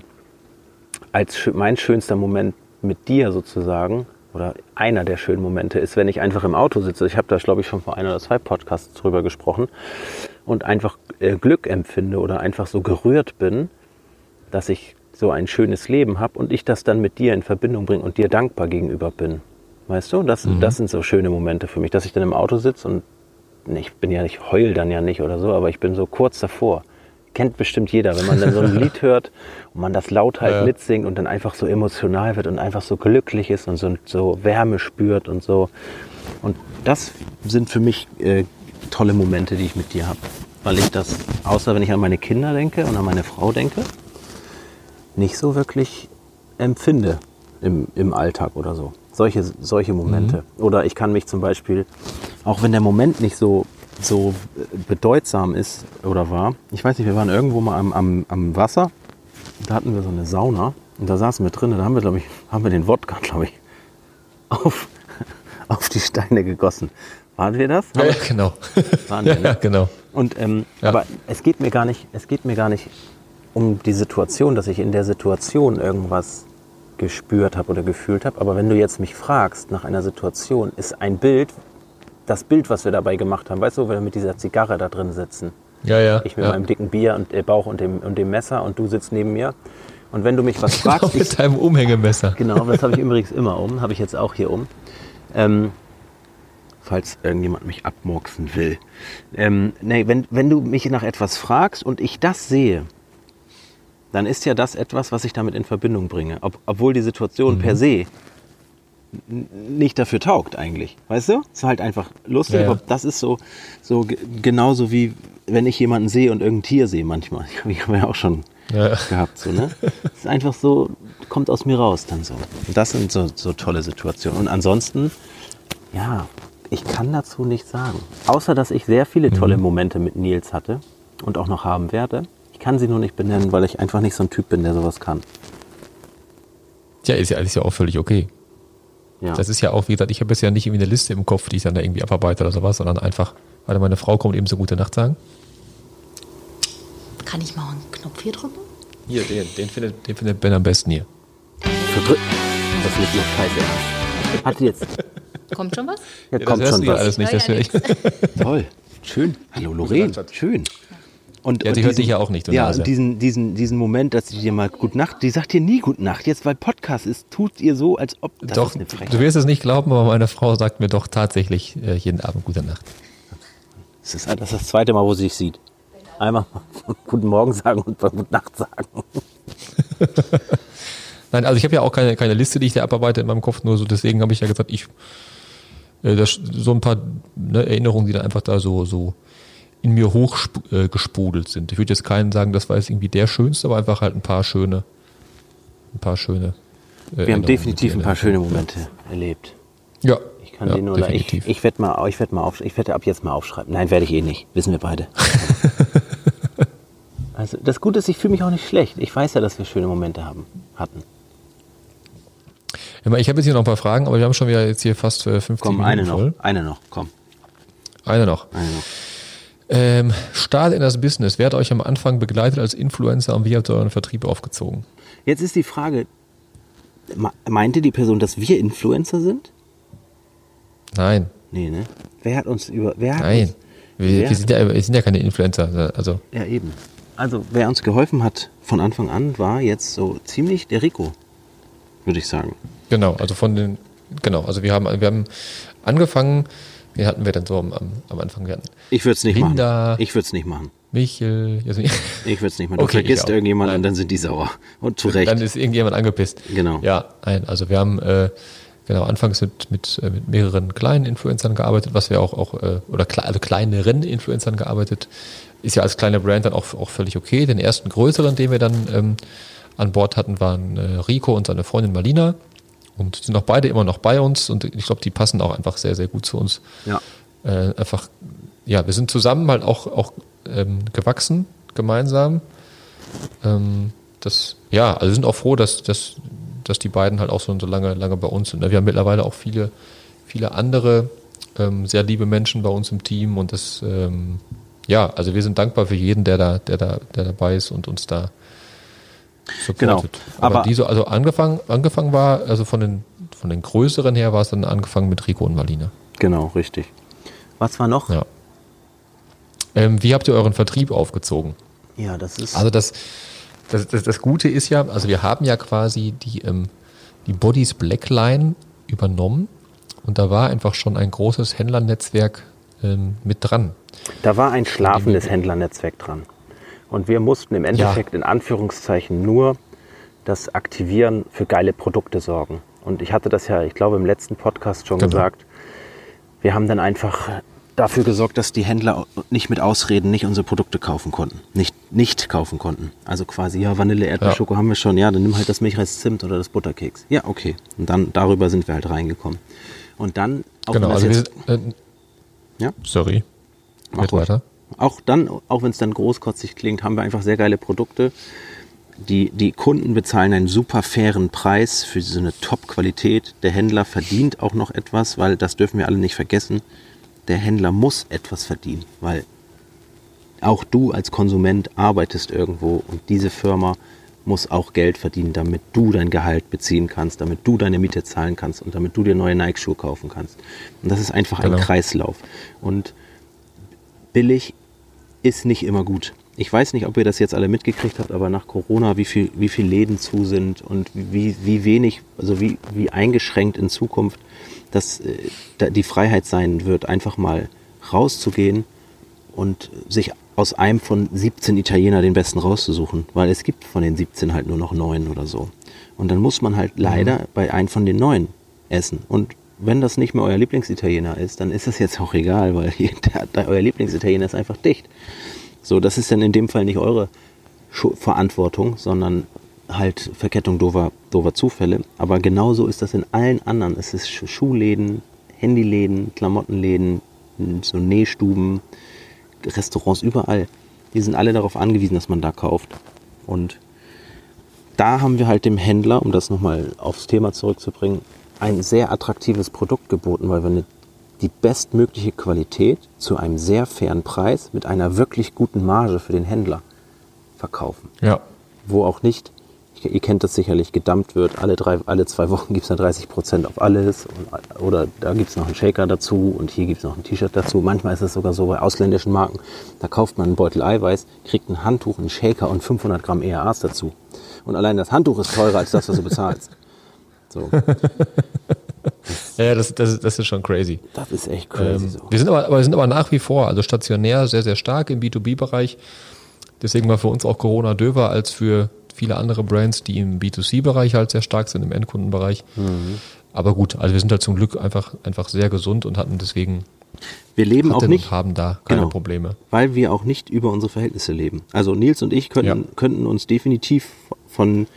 als mein schönster Moment mit dir sozusagen oder einer der schönen Momente ist, wenn ich einfach im Auto sitze. Ich habe da, glaube ich, schon vor ein oder zwei Podcasts drüber gesprochen und einfach äh, Glück empfinde oder einfach so gerührt bin, dass ich so ein schönes Leben habe und ich das dann mit dir in Verbindung bringe und dir dankbar gegenüber bin. Weißt du, das, das sind so schöne Momente für mich, dass ich dann im Auto sitze und ich bin ja nicht, heul dann ja nicht oder so, aber ich bin so kurz davor. Kennt bestimmt jeder, wenn man dann so ein <laughs> Lied hört und man das laut halt Ja. mitsingt und dann einfach so emotional wird und einfach so glücklich ist und so, so Wärme spürt und so. Und das sind für mich äh, tolle Momente, die ich mit dir habe. Weil ich das, außer wenn ich an meine Kinder denke und an meine Frau denke, nicht so wirklich empfinde im, im Alltag oder so. Solche, solche Momente. Oder ich kann mich zum Beispiel, auch wenn der Moment nicht so, so bedeutsam ist oder war, ich weiß nicht, wir waren irgendwo mal am, am, am Wasser, da hatten wir so eine Sauna und da saßen wir drin, da haben wir, glaube ich, haben wir den Wodka, glaube ich, auf, <laughs> auf die Steine gegossen. Waren wir das? Ja, ja, genau. Waren wir, <laughs> ne? ja, genau. Und ähm, Ja. aber es geht mir gar nicht, es geht mir gar nicht um die Situation, dass ich in der Situation irgendwas gespürt habe oder gefühlt habe. Aber wenn du jetzt mich fragst nach einer Situation, ist ein Bild, das Bild, was wir dabei gemacht haben, weißt du, wenn wir mit dieser Zigarre da drin sitzen, Ja, ja. ich mit ja. meinem dicken Bier und äh, Bauch und dem, und dem Messer und du sitzt neben mir. Und wenn du mich was <laughs> Genau, fragst, ich, mit deinem Umhängemesser. Genau, das habe ich übrigens immer um, habe ich jetzt auch hier um. Ähm, falls irgendjemand mich abmurksen will. Ähm, nee, wenn, wenn du mich nach etwas fragst und ich das sehe, dann ist ja das etwas, was ich damit in Verbindung bringe. Ob, obwohl die Situation per se nicht dafür taugt eigentlich. Weißt du? Ist halt einfach lustig, Ja, ja. aber das ist so, so ge- genauso wie wenn ich jemanden sehe und irgendein Tier sehe manchmal. <laughs> Ich habe ja auch schon Ja. gehabt. So, ne? <laughs> Ist einfach so, kommt aus mir raus dann so. Und das sind so, so tolle Situationen. Und ansonsten, ja, ich kann dazu nichts sagen. Außer, dass ich sehr viele tolle Momente mit Nils hatte und auch noch haben werde. Ich kann sie nur nicht benennen, weil ich einfach nicht so ein Typ bin, der sowas kann. Ja, ist ja alles ja auch völlig okay. Ja. Das ist ja auch, wie gesagt, ich habe jetzt ja nicht irgendwie eine Liste im Kopf, die ich dann da irgendwie abarbeite oder sowas, sondern einfach, weil meine Frau kommt eben so gute Nacht sagen. Kann ich mal einen Knopf hier drücken? Hier, den, den findet, den findet Ben am besten hier. Verdrückt. Das wird noch scheiße. Hat jetzt. <laughs> Kommt schon was? Ja, Ja, kommt schon was. alles nicht, das Ja, höre ich. Toll. Schön. Hallo Lorraine. Schön. Und, Ja, die und hört dich ja auch nicht, du Ja, Nase. und diesen, diesen, diesen Moment, dass sie dir mal Gut Nacht, die sagt dir nie Gut Nacht. Jetzt, weil Podcast ist, tut ihr so, als ob das doch, ist eine du Frechheit. wirst es nicht glauben, aber meine Frau sagt mir doch tatsächlich äh, jeden Abend gute Nacht. Das ist, das ist das zweite Mal, wo sie sich sieht. Einmal <laughs> Guten Morgen sagen und Gute Nacht sagen. <laughs> Nein, also ich habe ja auch keine, keine Liste, die ich da abarbeite in meinem Kopf, nur so deswegen habe ich ja gesagt, ich äh, das, so ein paar ne, Erinnerungen, die dann einfach da so, so in mir hochgesprudelt äh, sind. Ich würde jetzt keinen sagen, das war jetzt irgendwie der schönste, aber einfach halt ein paar schöne, ein paar schöne. äh, Wir haben definitiv ein paar schöne Momente erlebt. Ja, Ich kann ja, sie nur, ich, definitiv. ich werde mal, ich werde mal, auf, ich werde ab jetzt mal aufschreiben. Nein, werde ich eh nicht. Wissen wir beide. <laughs> also das Gute ist, ich fühle mich auch nicht schlecht. Ich weiß ja, dass wir schöne Momente haben, hatten. Ja, Ich habe jetzt hier noch ein paar Fragen, aber wir haben schon wieder jetzt hier fast äh, 50 Komm, Minuten eine noch, voll. eine noch, komm, Eine noch. eine noch. Ähm, Start in das Business. Wer hat euch am Anfang begleitet als Influencer und wie habt ihr euren Vertrieb aufgezogen? Jetzt ist die Frage, me- meinte die Person, dass wir Influencer sind? Nein, Nee, ne? Wer hat uns über, wer hat nein. uns, Wir, wir, sind ja, wir sind ja keine Influencer. Also Ja, eben. Also, wer uns geholfen hat von Anfang an, war jetzt so ziemlich der Rico, würde ich sagen. genau, also von den, genau, also wir haben, wir haben angefangen, wie hatten wir denn so am, am, Anfang? Wir hatten Ich würde es nicht Linda. machen. Ich würde es nicht machen. Michel, Jasmin. Ich würde es nicht machen. Du Okay, vergisst auch. irgendjemand Nein. und dann sind die sauer. Und zu Recht. Dann ist irgendjemand angepisst. Genau. Ja, nein, also wir haben äh, genau anfangs mit, mit, äh, mit mehreren kleinen Influencern gearbeitet, was wir auch, auch äh, oder kle also kleineren Influencern gearbeitet. Ist ja als kleine Brand dann auch, auch völlig okay. Den ersten größeren, den wir dann ähm, an Bord hatten, waren äh, Rico und seine Freundin Malina. Und sind auch beide immer noch bei uns und ich glaube, die passen auch einfach sehr, sehr gut zu uns. ja. Äh, einfach, ja, wir sind zusammen halt auch, auch ähm, gewachsen, gemeinsam. Ähm, das, ja, also sind auch froh, dass, dass, dass die beiden halt auch so, so lange, lange bei uns sind. ne? Wir haben mittlerweile auch viele, viele andere ähm, sehr liebe Menschen bei uns im Team und das, ähm, ja, also wir sind dankbar für jeden, der da, der da, der dabei ist und uns da supportet. Genau. Aber, Aber- diese, also angefangen, angefangen war, also von den, von den größeren her war es dann angefangen mit Rico und Marlina. Genau, richtig. Was war noch? Ja. Ähm, wie habt ihr euren Vertrieb aufgezogen? Ja, das ist. Also das, das, das, das Gute ist ja, also wir haben ja quasi die, ähm, die Bodies Blackline übernommen und da war einfach schon ein großes Händlernetzwerk ähm, mit dran. Da war ein schlafendes Händlernetzwerk dran. Und wir mussten im Endeffekt in Anführungszeichen nur das Aktivieren für geile Produkte sorgen. Und ich hatte das ja, ich glaube, im letzten Podcast schon Genau. gesagt. Wir haben dann einfach dafür gesorgt, dass die Händler nicht mit Ausreden nicht unsere Produkte kaufen konnten. Nicht, nicht kaufen konnten. Also quasi, ja, Vanille, Erdbeerschoko haben wir schon. Ja, dann nimm halt das Milchreis Zimt oder das Butterkeks. Ja, okay. Und dann darüber sind wir halt reingekommen. Und dann, auch genau, also wir jetzt, sind, äh, Ja? sorry. Mach weiter. Auch dann, auch wenn es dann großkotzig klingt, haben wir einfach sehr geile Produkte. Die, die Kunden bezahlen einen super fairen Preis für so eine Top-Qualität. Der Händler verdient auch noch etwas, weil das dürfen wir alle nicht vergessen. Der Händler muss etwas verdienen, weil auch du als Konsument arbeitest irgendwo und diese Firma muss auch Geld verdienen, damit du dein Gehalt beziehen kannst, damit du deine Miete zahlen kannst und damit du dir neue Nike-Schuhe kaufen kannst. Und das ist einfach ein Genau. Kreislauf. Und billig ist nicht immer gut. Ich weiß nicht, ob ihr das jetzt alle mitgekriegt habt, aber nach Corona, wie viel, wie viel Läden zu sind und wie, wie wenig, also wie, wie eingeschränkt in Zukunft das, äh, die Freiheit sein wird, einfach mal rauszugehen und sich aus einem von 17 Italiener den besten rauszusuchen, weil es gibt von den 17 halt nur noch neun oder so. Und dann muss man halt leider bei einem von den neun essen. Und wenn das nicht mehr euer Lieblingsitaliener ist, dann ist es jetzt auch egal, weil <laughs> der, euer Lieblingsitaliener ist einfach dicht. So, das ist dann in dem Fall nicht eure Verantwortung, sondern halt Verkettung doofer, doofer Zufälle. Aber genauso ist das in allen anderen. Es ist Schu- Schuhläden, Handyläden, Klamottenläden, so Nähstuben, Restaurants, überall. Die sind alle darauf angewiesen, dass man da kauft. Und da haben wir halt dem Händler, um das nochmal aufs Thema zurückzubringen, ein sehr attraktives Produkt geboten, weil wir eine, die bestmögliche Qualität zu einem sehr fairen Preis mit einer wirklich guten Marge für den Händler verkaufen. Ja. Wo auch nicht, ihr kennt das sicherlich, gedumpt wird, alle, drei, alle zwei Wochen gibt es da 30 Prozent auf alles und, oder da gibt es noch einen Shaker dazu und hier gibt es noch ein T-Shirt dazu. Manchmal ist es sogar so bei ausländischen Marken, da kauft man einen Beutel Eiweiß, kriegt ein Handtuch, einen Shaker und 500 Gramm ERAs dazu. Und allein das Handtuch ist teurer als das, was du bezahlst. So, <laughs> Ja, das, das, das ist schon crazy. das ist echt crazy Ähm, so. wir, sind aber, aber wir sind aber nach wie vor, also stationär, sehr, sehr stark im B2B-Bereich. Deswegen war für uns auch Corona döver als für viele andere Brands, die im B2C-Bereich halt sehr stark sind, im Endkundenbereich. Mhm. Aber gut, also wir sind halt zum Glück einfach, einfach sehr gesund und hatten deswegen Wir leben auch nicht, haben da keine Genau. Probleme. weil wir auch nicht über unsere Verhältnisse leben. Also Nils und ich könnten, Ja. könnten uns definitiv von,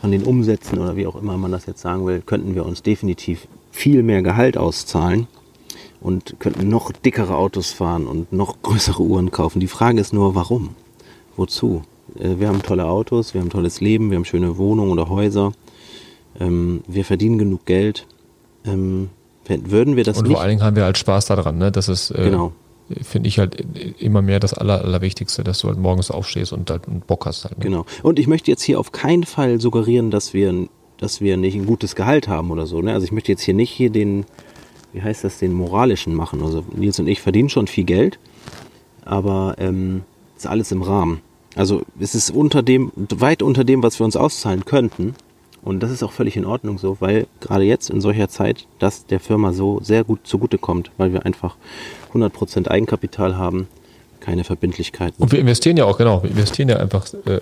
von den Umsätzen oder wie auch immer man das jetzt sagen will, könnten wir uns definitiv viel mehr Gehalt auszahlen und könnten noch dickere Autos fahren und noch größere Uhren kaufen. Die Frage ist nur, warum? Wozu? Äh, Wir haben tolle Autos, wir haben tolles Leben, wir haben schöne Wohnungen oder Häuser, ähm, wir verdienen genug Geld. Ähm, würden wir das Und nicht vor allen Dingen haben wir halt Spaß daran, ne? Das ist, äh, Genau. Finde ich halt immer mehr das Aller, Allerwichtigste, dass du halt morgens aufstehst und halt Bock hast halt. Ne? Genau. Und ich möchte jetzt hier auf keinen Fall suggerieren, dass wir, dass wir nicht ein gutes Gehalt haben oder so. Ne? Also ich möchte jetzt hier nicht hier den, wie heißt das, den moralischen machen. Also Nils und ich verdienen schon viel Geld, aber ähm, ist alles im Rahmen. Also es ist unter dem, weit unter dem, was wir uns auszahlen könnten. Und das ist auch völlig in Ordnung so, weil gerade jetzt in solcher Zeit das der Firma so sehr gut zugutekommt, weil wir einfach 100% Eigenkapital haben, keine Verbindlichkeiten. Und wir investieren ja auch, genau, wir investieren ja einfach äh,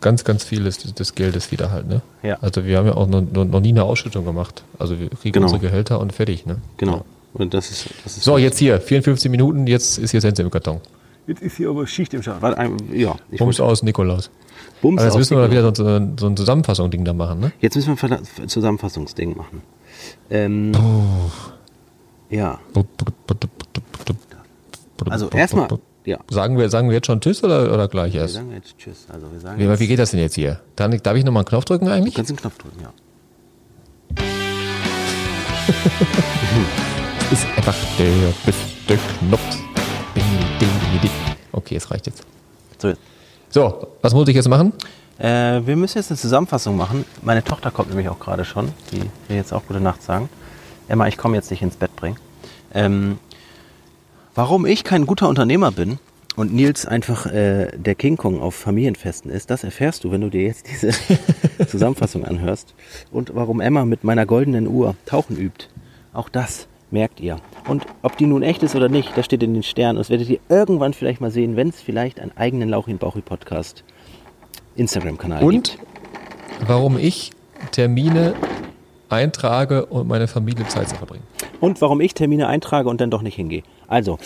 ganz, ganz viel des, des Geldes wieder halt, ne? Ja. Also wir haben ja auch noch, noch, noch nie eine Ausschüttung gemacht. Also wir kriegen Genau. unsere Gehälter und fertig, ne? Genau. Und das ist, das ist So, jetzt hier, 54 Minuten, jetzt ist hier Sense im Karton. Jetzt ist hier aber Schicht im Schacht. Ein- ja, Bums aus, Nikolaus. Bums Aber jetzt aus müssen wir mal Nikolaus. wieder so, so, so ein Zusammenfassung-Ding da machen, ne? Jetzt müssen wir ein Zusammenfassungsding machen. Ähm, Ja, also erstmal, ja, Sagen wir, sagen wir jetzt schon Tschüss oder, oder gleich wir erst? sagen jetzt Tschüss. Also wir sagen Wie, jetzt, wie geht das denn jetzt hier? Dann, darf ich nochmal einen Knopf drücken du eigentlich? kannst den Knopf drücken, ja. Das <laughs> ist einfach der beste Knopf. Okay, es reicht jetzt. So, So, was muss ich jetzt machen? äh, wir müssen jetzt eine Zusammenfassung machen. Meine Tochter kommt nämlich auch gerade schon. Die will jetzt auch gute Nacht sagen. Emma, ich komme jetzt nicht ins Bett bringen. Ähm, warum ich kein guter Unternehmer bin und Nils einfach äh, der King Kong auf Familienfesten ist, das erfährst du, wenn du dir jetzt diese <laughs> Zusammenfassung anhörst. Und warum Emma mit meiner goldenen Uhr Tauchen übt. Auch das Merkt ihr. Und ob die nun echt ist oder nicht, das steht in den Sternen. Das werdet ihr irgendwann vielleicht mal sehen, wenn es vielleicht einen eigenen Lauchin Bauchi Podcast Instagram-Kanal Und gibt. warum ich Termine eintrage und meine Familie Zeit zu verbringen. Und warum ich Termine eintrage und dann doch nicht hingehe. Also,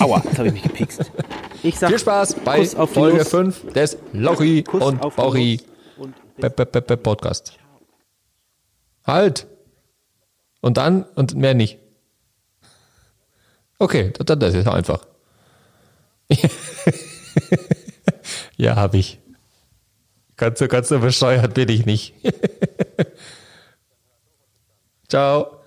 aua, jetzt habe ich mich gepikst. Ich sag Viel Spaß bei Kuss auf Folge Nuss. 5 des Lochi Kuss und Be- Podcast. Halt! Und dann und mehr nicht. Okay, das, das ist einfach. <laughs> ja, habe ich. Ganz so, ganz so bescheuert bin ich nicht. <laughs> Ciao.